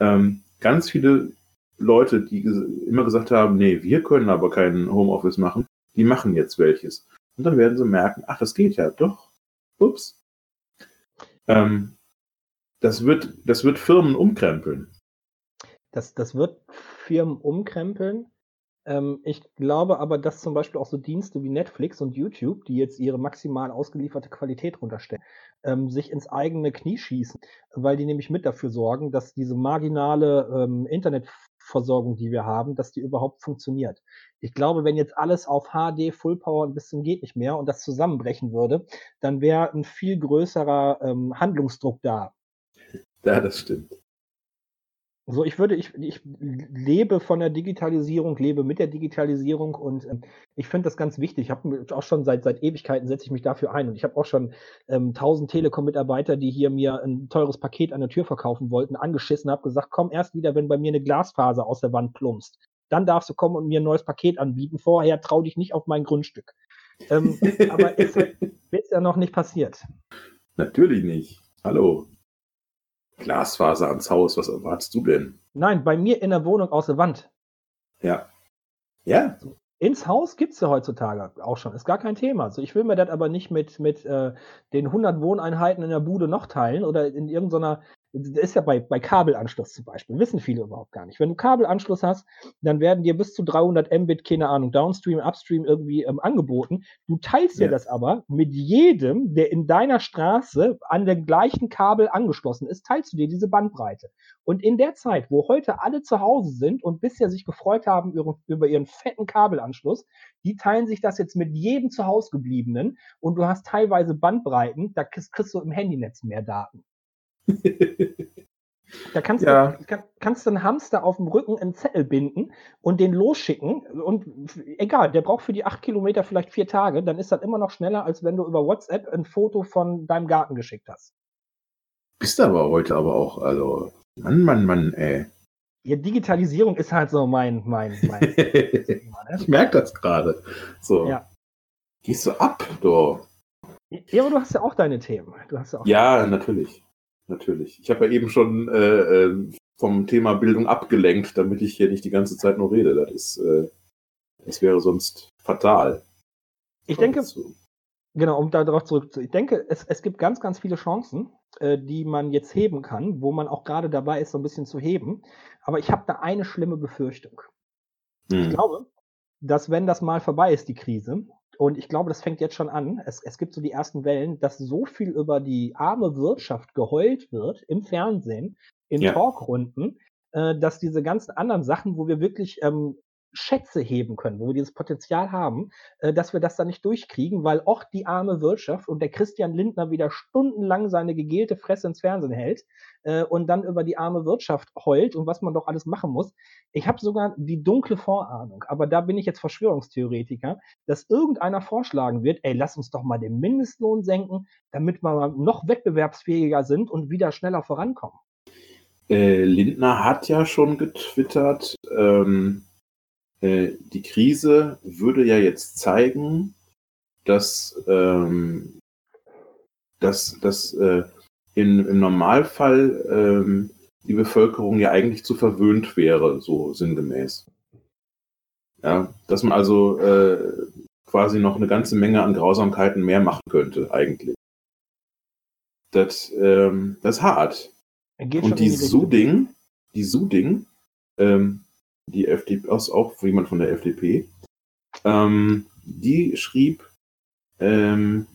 Ähm, ganz viele Leute, die immer gesagt haben, nee, wir können aber keinen Homeoffice machen, die machen jetzt welches. Und dann werden sie merken, ach, das geht ja doch. Ups, ähm, das, wird, das wird Firmen umkrempeln. Das, das wird Firmen umkrempeln. Ähm, ich glaube aber, dass zum Beispiel auch so Dienste wie Netflix und YouTube, die jetzt ihre maximal ausgelieferte Qualität runterstellen, ähm, sich ins eigene Knie schießen, weil die nämlich mit dafür sorgen, dass diese marginale ähm, Internetversorgung, die wir haben, dass die überhaupt funktioniert. Ich glaube, wenn jetzt alles auf HD, Full Power bis zum geht nicht mehr und das zusammenbrechen würde, dann wäre ein viel größerer ähm, Handlungsdruck da. Ja, das stimmt. So, ich würde, ich, ich lebe von der Digitalisierung, lebe mit der Digitalisierung und ähm, ich finde das ganz wichtig. Ich habe auch schon seit, seit Ewigkeiten setze ich mich dafür ein und ich habe auch schon ähm, 1000 Telekom-Mitarbeiter, die hier mir ein teures Paket an der Tür verkaufen wollten, angeschissen, habe gesagt, komm erst wieder, wenn bei mir eine Glasfaser aus der Wand plumpst. Dann darfst du kommen und mir ein neues Paket anbieten. Vorher trau dich nicht auf mein Grundstück. Ähm, aber ist, ist ja noch nicht passiert. Natürlich nicht. Hallo. Glasfaser ans Haus, was erwartest du denn? Nein, bei mir in der Wohnung aus der Wand. Ja. Ja, Ins Haus gibt's ja heutzutage auch schon, ist gar kein Thema. Also ich will mir das aber nicht mit, mit äh, den 100 Wohneinheiten in der Bude noch teilen oder in irgendeiner das ist ja bei, bei Kabelanschluss zum Beispiel, wissen viele überhaupt gar nicht. Wenn du Kabelanschluss hast, dann werden dir bis zu 300 Mbit, keine Ahnung, Downstream, Upstream irgendwie ähm, angeboten. Du teilst dir Ja. das aber mit jedem, der in deiner Straße an dem gleichen Kabel angeschlossen ist, teilst du dir diese Bandbreite. Und in der Zeit, wo heute alle zu Hause sind und bisher sich gefreut haben über, über ihren fetten Kabelanschluss, die teilen sich das jetzt mit jedem zu Hause gebliebenen und du hast teilweise Bandbreiten, da kriegst, kriegst du im Handynetz mehr Daten. Da kannst, Ja. du, kann, kannst du einen Hamster auf dem Rücken einen Zettel binden und den losschicken. Und egal, der braucht für die acht Kilometer vielleicht vier Tage, dann ist das immer noch schneller, als wenn du über WhatsApp ein Foto von deinem Garten geschickt hast. bist aber heute aber auch, also, Mann, Mann, Mann, ey. Ja, Digitalisierung ist halt so mein, mein, mein ich merke das gerade. So. Ja. Gehst du ab, du? Ja, aber du hast ja auch deine Themen. Du hast ja auch Ja, natürlich. Natürlich. Ich habe ja eben schon äh, äh, vom Thema Bildung abgelenkt, damit ich hier nicht die ganze Zeit nur rede. Das ist, äh, das wäre sonst fatal. ich denke, So. Genau, um darauf zurückzukommen. Ich denke, es, es gibt ganz, ganz viele Chancen, äh, die man jetzt heben kann, wo man auch gerade dabei ist, so ein bisschen zu heben. Aber ich habe da eine schlimme Befürchtung. Ich Hm. glaube, dass wenn das mal vorbei ist, die Krise, und ich glaube, das fängt jetzt schon an, es, es gibt so die ersten Wellen, dass so viel über die arme Wirtschaft geheult wird im Fernsehen, in Ja. Talkrunden, äh, dass diese ganzen anderen Sachen, wo wir wirklich ähm, Schätze heben können, wo wir dieses Potenzial haben, äh, dass wir das dann nicht durchkriegen, weil auch die arme Wirtschaft und der Christian Lindner wieder stundenlang seine gegelte Fresse ins Fernsehen hält äh, und dann über die arme Wirtschaft heult und was man doch alles machen muss. Ich habe sogar die dunkle Vorahnung, aber da bin ich jetzt Verschwörungstheoretiker, dass irgendeiner vorschlagen wird, ey, lass uns doch mal den Mindestlohn senken, damit wir noch wettbewerbsfähiger sind und wieder schneller vorankommen. Äh, Lindner hat ja schon getwittert, ähm, äh, die Krise würde ja jetzt zeigen, dass, ähm, dass, dass äh, in, im Normalfall ähm, die Bevölkerung ja eigentlich zu verwöhnt wäre, so sinngemäß. Ja, dass man also äh, quasi noch eine ganze Menge an Grausamkeiten mehr machen könnte, eigentlich. Das, ähm, das ist hart. Und die. Suding, die Suding, ähm, die FDP, aus auch jemand von der FDP, ähm, die schrieb, ähm,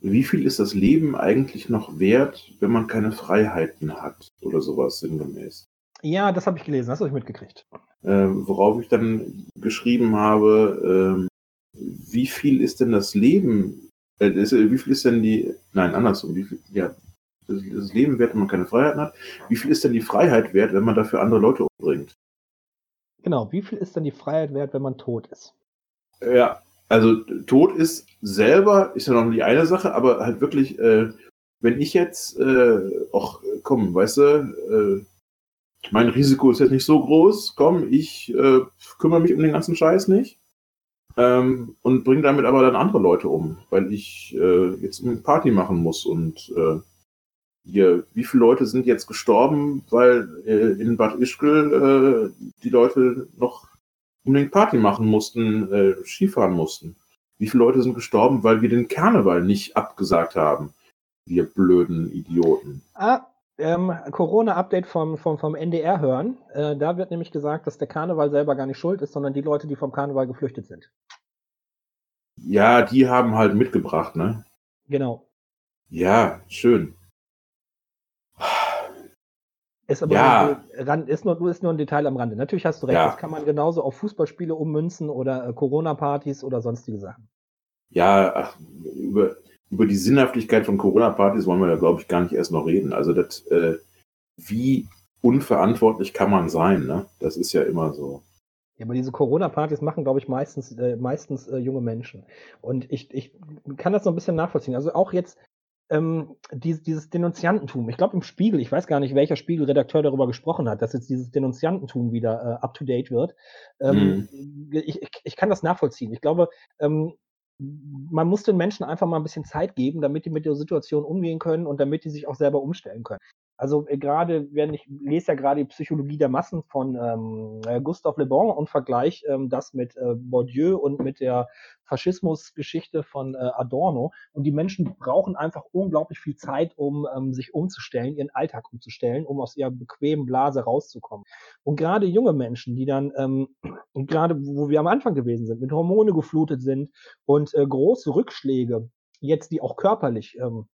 wie viel ist das Leben eigentlich noch wert, wenn man keine Freiheiten hat oder sowas sinngemäß. Ja, das habe ich gelesen, das habe ich mitgekriegt. Ähm, worauf ich dann geschrieben habe, ähm, wie viel ist denn das Leben, äh, ist, wie viel ist denn die, nein, andersrum, wie viel, ja, das, das Leben wert, wenn man keine Freiheiten hat, wie viel ist denn die Freiheit wert, wenn man dafür andere Leute umbringt? Genau, wie viel ist denn die Freiheit wert, wenn man tot ist? Ja, also Tod ist selber, ist ja noch die eine Sache, aber halt wirklich, äh, wenn ich jetzt, äh, ach komm, weißt du, äh, mein Risiko ist jetzt nicht so groß, komm, ich äh, kümmere mich um den ganzen Scheiß nicht ähm, und bringe damit aber dann andere Leute um, weil ich äh, jetzt eine Party machen muss und äh, hier, wie viele Leute sind jetzt gestorben, weil äh, in Bad Ischgl äh, die Leute noch unbedingt Party machen mussten, äh, Skifahren mussten. Wie viele Leute sind gestorben, weil wir den Karneval nicht abgesagt haben? Wir blöden Idioten. Ah, ähm, Corona-Update vom, vom, vom NDR hören. Äh, da wird nämlich gesagt, dass der Karneval selber gar nicht schuld ist, sondern die Leute, die vom Karneval geflüchtet sind. Ja, die haben halt mitgebracht, ne? Genau. Ja, schön. Ist aber Ja. nur, Rand, ist, nur, ist nur ein Detail am Rande. Natürlich hast du recht, Ja. das kann man genauso auf Fußballspiele ummünzen oder äh, Corona-Partys oder sonstige Sachen. Ja, ach, über, über die Sinnhaftigkeit von Corona-Partys wollen wir da, glaube ich, gar nicht erst noch reden. Also, das, äh, wie unverantwortlich kann man sein, ne? Das ist ja immer so. Ja, aber diese Corona-Partys machen, glaube ich, meistens, äh, meistens äh, junge Menschen. Und ich, ich kann das so ein bisschen nachvollziehen. Also auch jetzt ähm, dieses, dieses Denunziantentum. Ich glaube im Spiegel, ich weiß gar nicht, welcher Spiegelredakteur darüber gesprochen hat, dass jetzt dieses Denunziantentum wieder äh, up-to-date wird. Ähm, ich, ich, ich kann das nachvollziehen. Ich glaube, ähm, man muss den Menschen einfach mal ein bisschen Zeit geben, damit die mit der Situation umgehen können und damit die sich auch selber umstellen können. Also äh, gerade, wenn ich lese ja gerade die Psychologie der Massen von ähm, äh, Gustave Le Bon und vergleiche ähm, das mit äh, Bourdieu und mit der Faschismusgeschichte von äh, Adorno. Und die Menschen brauchen einfach unglaublich viel Zeit, um ähm, sich umzustellen, ihren Alltag umzustellen, um aus ihrer bequemen Blase rauszukommen. Und gerade junge Menschen, die dann, ähm, gerade wo wir am Anfang gewesen sind, mit Hormone geflutet sind und äh, große Rückschläge, jetzt die auch körperlich ähm,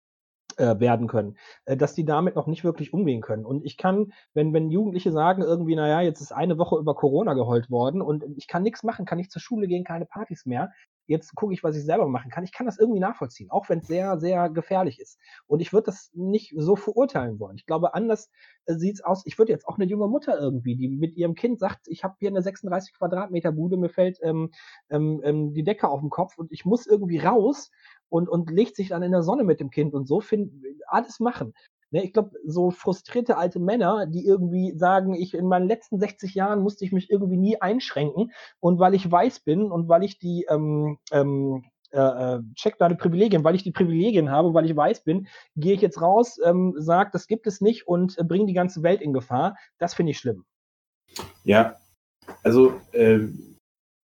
äh, werden können, äh, dass die damit noch nicht wirklich umgehen können. Und ich kann, wenn, wenn Jugendliche sagen irgendwie, naja, jetzt ist eine Woche über Corona geheult worden und ich kann nichts machen, kann nicht zur Schule gehen, keine Partys mehr, jetzt gucke ich, was ich selber machen kann. Ich kann das irgendwie nachvollziehen, auch wenn es sehr, sehr gefährlich ist. Und ich würde das nicht so verurteilen wollen. Ich glaube, anders äh, sieht's aus. Ich würde jetzt auch eine junge Mutter irgendwie, die mit ihrem Kind sagt, ich habe hier eine 36 Quadratmeter Bude, mir fällt ähm, ähm, ähm, die Decke auf den Kopf und ich muss irgendwie raus und, und legt sich dann in der Sonne mit dem Kind und so, find, alles machen. Ne, ich glaube, so frustrierte alte Männer, die irgendwie sagen, ich in meinen letzten 60 Jahren musste ich mich irgendwie nie einschränken und weil ich weiß bin und weil ich die ähm, ähm, äh, äh check deine Privilegien, weil ich die Privilegien habe, weil ich weiß bin, gehe ich jetzt raus, ähm, sag, das gibt es nicht und äh, bringe die ganze Welt in Gefahr. Das finde ich schlimm. Ja, also äh,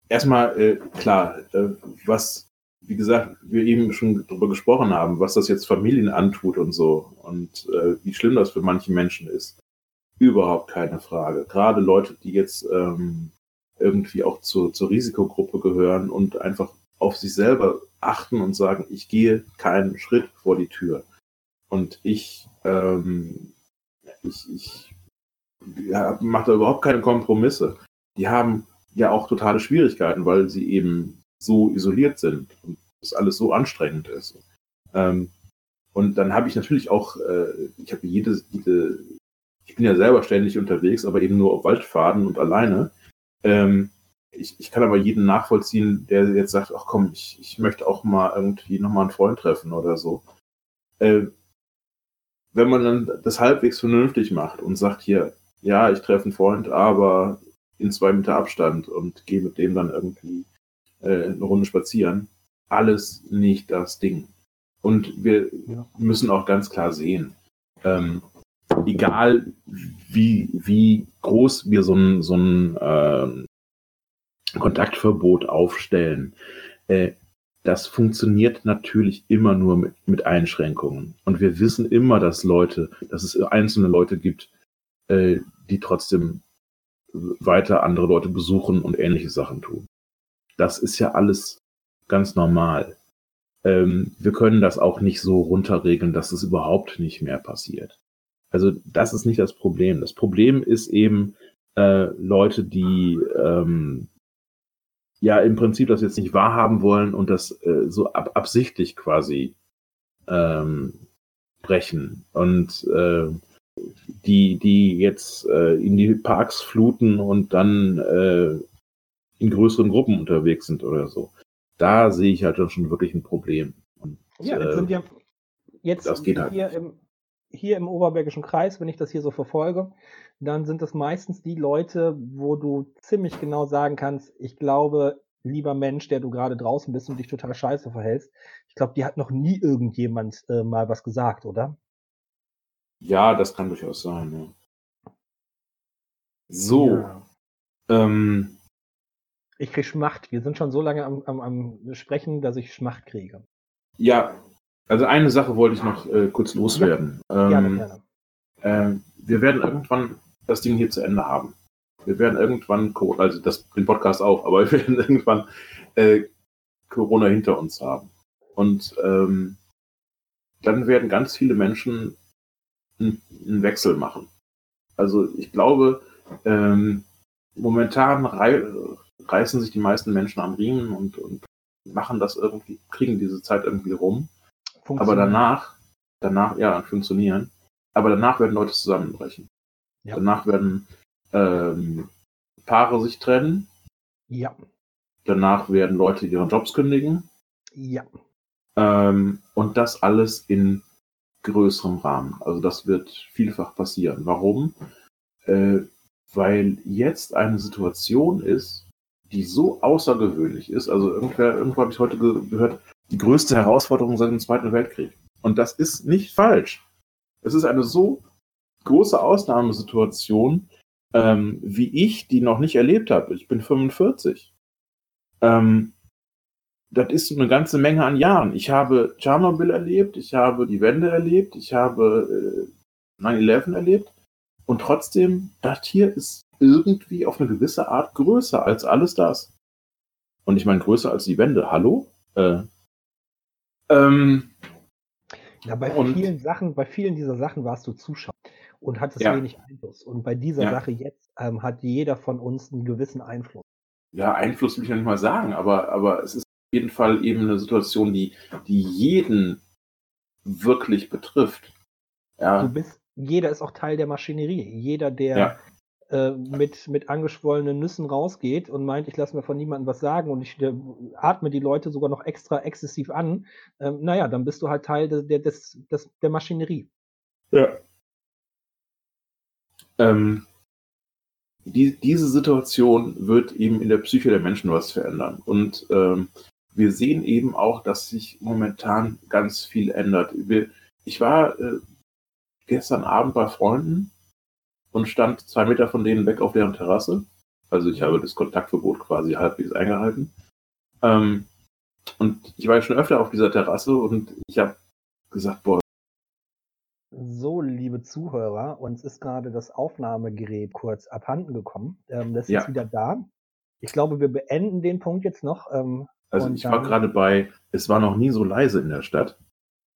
erstmal äh, klar, äh, was wie gesagt, wir eben schon darüber gesprochen haben, was das jetzt Familien antut und so und äh, wie schlimm das für manche Menschen ist. Überhaupt keine Frage. Gerade Leute, die jetzt ähm, irgendwie auch zu, zur Risikogruppe gehören und einfach auf sich selber achten und sagen, ich gehe keinen Schritt vor die Tür. Und ich, ähm, ich, ich ja, mache da überhaupt keine Kompromisse. Die haben ja auch totale Schwierigkeiten, weil sie eben so isoliert sind und das alles so anstrengend ist. Ähm, und dann habe ich natürlich auch, äh, ich habe jede, jede, ich bin ja selber ständig unterwegs, aber eben nur auf Waldfaden und alleine. Ähm, ich, ich kann aber jeden nachvollziehen, der jetzt sagt, ach komm, ich, ich möchte auch mal irgendwie nochmal einen Freund treffen oder so. Äh, wenn man dann das halbwegs vernünftig macht und sagt hier, ja, ich treffe einen Freund, aber in zwei Meter Abstand und gehe mit dem dann irgendwie äh, eine Runde spazieren. Alles nicht das Ding. Und wir ja. müssen auch ganz klar sehen, ähm, egal wie, wie groß wir so ein, so ein äh, Kontaktverbot aufstellen, äh, das funktioniert natürlich immer nur mit, mit Einschränkungen. Und wir wissen immer, dass Leute, dass es einzelne Leute gibt, äh, die trotzdem weiter andere Leute besuchen und ähnliche Sachen tun. Das ist ja alles ganz normal. Ähm, wir können das auch nicht so runterregeln, dass es überhaupt nicht mehr passiert. Also das ist nicht das Problem. Das Problem ist eben äh, Leute, die ähm, ja im Prinzip das jetzt nicht wahrhaben wollen und das äh, so ab absichtlich quasi ähm, brechen und äh, die die jetzt äh, in die Parks fluten und dann äh, in größeren Gruppen unterwegs sind oder so. Da sehe ich halt schon wirklich ein Problem. Und, ja, jetzt sind wir jetzt das geht halt hier, im, hier im Oberbergischen Kreis, wenn ich das hier so verfolge, dann sind es meistens die Leute, wo du ziemlich genau sagen kannst, ich glaube, lieber Mensch, der du gerade draußen bist und dich total scheiße verhältst, ich glaube, die hat noch nie irgendjemand äh, mal was gesagt, oder? Ja, das kann durchaus sein, ja. So. Ja. Ähm, ich kriege Schmacht. Wir sind schon so lange am, am, am Sprechen, dass ich Schmacht kriege. Ja, also eine Sache wollte ich noch äh, kurz loswerden. Ja, gerne, ähm, gerne. Äh, wir werden irgendwann das Ding hier zu Ende haben. Wir werden irgendwann, also das, den Podcast auch, aber wir werden irgendwann äh, Corona hinter uns haben. Und ähm, dann werden ganz viele Menschen einen, einen Wechsel machen. Also ich glaube, ähm, momentan reißen sich die meisten Menschen am Riemen und, und machen das irgendwie, kriegen diese Zeit irgendwie rum. Aber danach, danach, ja, funktionieren. Aber danach werden Leute zusammenbrechen. Ja. Danach werden ähm, Paare sich trennen. Ja. Danach werden Leute ihre Jobs kündigen. Ja. Ähm, und das alles in größerem Rahmen. Also das wird vielfach passieren. Warum? Äh, weil jetzt eine Situation ist, die so außergewöhnlich ist. Also irgendwer, irgendwo habe ich heute ge gehört, die größte Herausforderung seit dem Zweiten Weltkrieg. Und das ist nicht falsch. Es ist eine so große Ausnahmesituation, ähm, wie ich die noch nicht erlebt habe. Ich bin 45. Ähm, das ist eine ganze Menge an Jahren. Ich habe Tschernobyl erlebt, ich habe die Wende erlebt, ich habe äh, 9-11 erlebt. Und trotzdem, das hier ist irgendwie auf eine gewisse Art größer als alles das. Und ich meine, größer als die Wende. Hallo? Äh, ähm, ja, bei und- vielen Sachen, bei vielen dieser Sachen warst du Zuschauer und hattest Ja. wenig Einfluss. Und bei dieser Ja. Sache jetzt ähm, hat jeder von uns einen gewissen Einfluss. ja, Einfluss will ich ja nicht mal sagen, aber, aber es ist auf jeden Fall eben eine Situation, die, die jeden wirklich betrifft. Du Ja, bist, jeder ist auch Teil der Maschinerie. Jeder, der Ja. Äh, mit, mit angeschwollenen Nüssen rausgeht und meint, ich lasse mir von niemandem was sagen und ich atme die Leute sogar noch extra exzessiv an, ähm, naja, dann bist du halt Teil de, der, des, des, der Maschinerie. Ja. Ähm, die, diese Situation wird eben in der Psyche der Menschen was verändern. Und ähm, wir sehen eben auch, dass sich momentan ganz viel ändert. Ich war äh, gestern Abend bei Freunden und stand zwei Meter von denen weg auf deren Terrasse. Also ich habe das Kontaktverbot quasi halbwegs eingehalten. Ähm, und ich war ja schon öfter auf dieser Terrasse und ich habe gesagt, boah, So, liebe Zuhörer, uns ist gerade das Aufnahmegerät kurz abhanden gekommen. Ähm, das ist Ja. jetzt wieder da. Ich glaube, wir beenden den Punkt jetzt noch. Ähm, Also ich war gerade bei, es war noch nie so leise in der Stadt.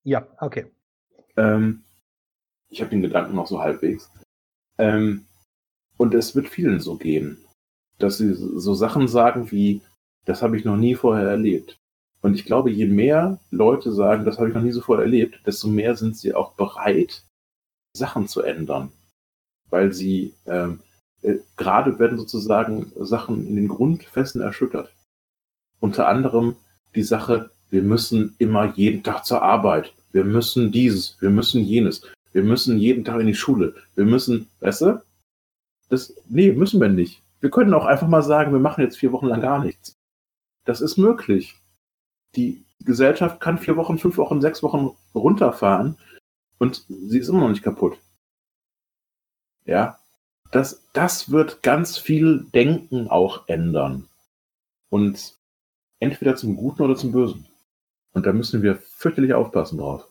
ja, okay. Ähm, ich habe den Gedanken noch so halbwegs. Ähm, und es wird vielen so gehen, dass sie so Sachen sagen wie, das habe ich noch nie vorher erlebt. Und ich glaube, je mehr Leute sagen, das habe ich noch nie so vorher erlebt, desto mehr sind sie auch bereit, Sachen zu ändern. Weil sie ähm, äh, gerade werden sozusagen Sachen in den Grundfesten erschüttert. Unter anderem die Sache, wir müssen immer jeden Tag zur Arbeit. Wir müssen dieses, wir müssen jenes. Wir müssen jeden Tag in die Schule. Wir müssen, weißt du? Das, nee, müssen wir nicht. Wir können auch einfach mal sagen, wir machen jetzt vier Wochen lang gar nichts. Das ist möglich. Die Gesellschaft kann vier Wochen, fünf Wochen, sechs Wochen runterfahren und sie ist immer noch nicht kaputt. Ja, das, das wird ganz viel Denken auch ändern. Und entweder zum Guten oder zum Bösen. Und da müssen wir fürchterlich aufpassen drauf.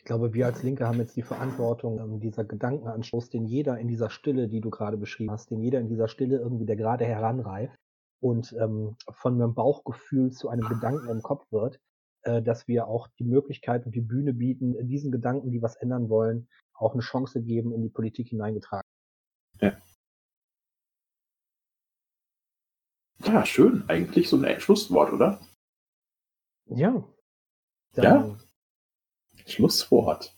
Ich glaube, wir als Linke haben jetzt die Verantwortung, ähm, dieser Gedankenanstoß, den jeder in dieser Stille, die du gerade beschrieben hast, den jeder in dieser Stille irgendwie, der gerade heranreift und ähm, von einem Bauchgefühl zu einem Gedanken im Kopf wird, äh, dass wir auch die Möglichkeit und die Bühne bieten, diesen Gedanken, die was ändern wollen, auch eine Chance geben, in die Politik hineingetragen. Ja, schön. Eigentlich so ein Schlusswort, oder? Ja. Dann Ja. Schlusswort.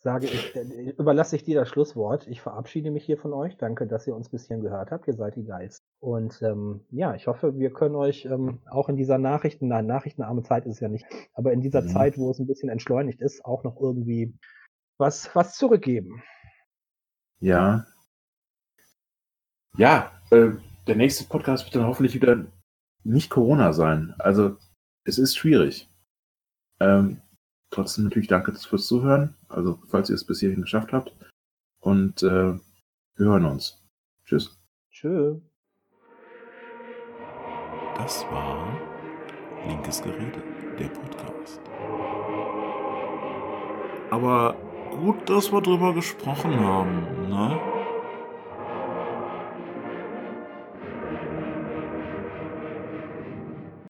sage ich, äh, überlasse ich dir das Schlusswort. Ich verabschiede mich hier von euch. Danke, dass ihr uns bis hierhin gehört habt. Ihr seid die Geist. Und ähm, ja, ich hoffe, wir können euch ähm, auch in dieser Nachrichten, nein, nachrichtenarme Zeit ist es ja nicht, aber in dieser Mhm. Zeit, wo es ein bisschen entschleunigt ist, auch noch irgendwie was, was zurückgeben. Ja. Ja, äh, der nächste Podcast wird dann hoffentlich wieder nicht Corona sein. Also, es ist schwierig. Ähm, trotzdem natürlich danke fürs Zuhören. Also, falls ihr es bis hierhin geschafft habt. Und äh, wir hören uns. Tschüss. Tschö. Das war Linkes Gerede, der Podcast. Aber gut, dass wir drüber gesprochen haben, ne?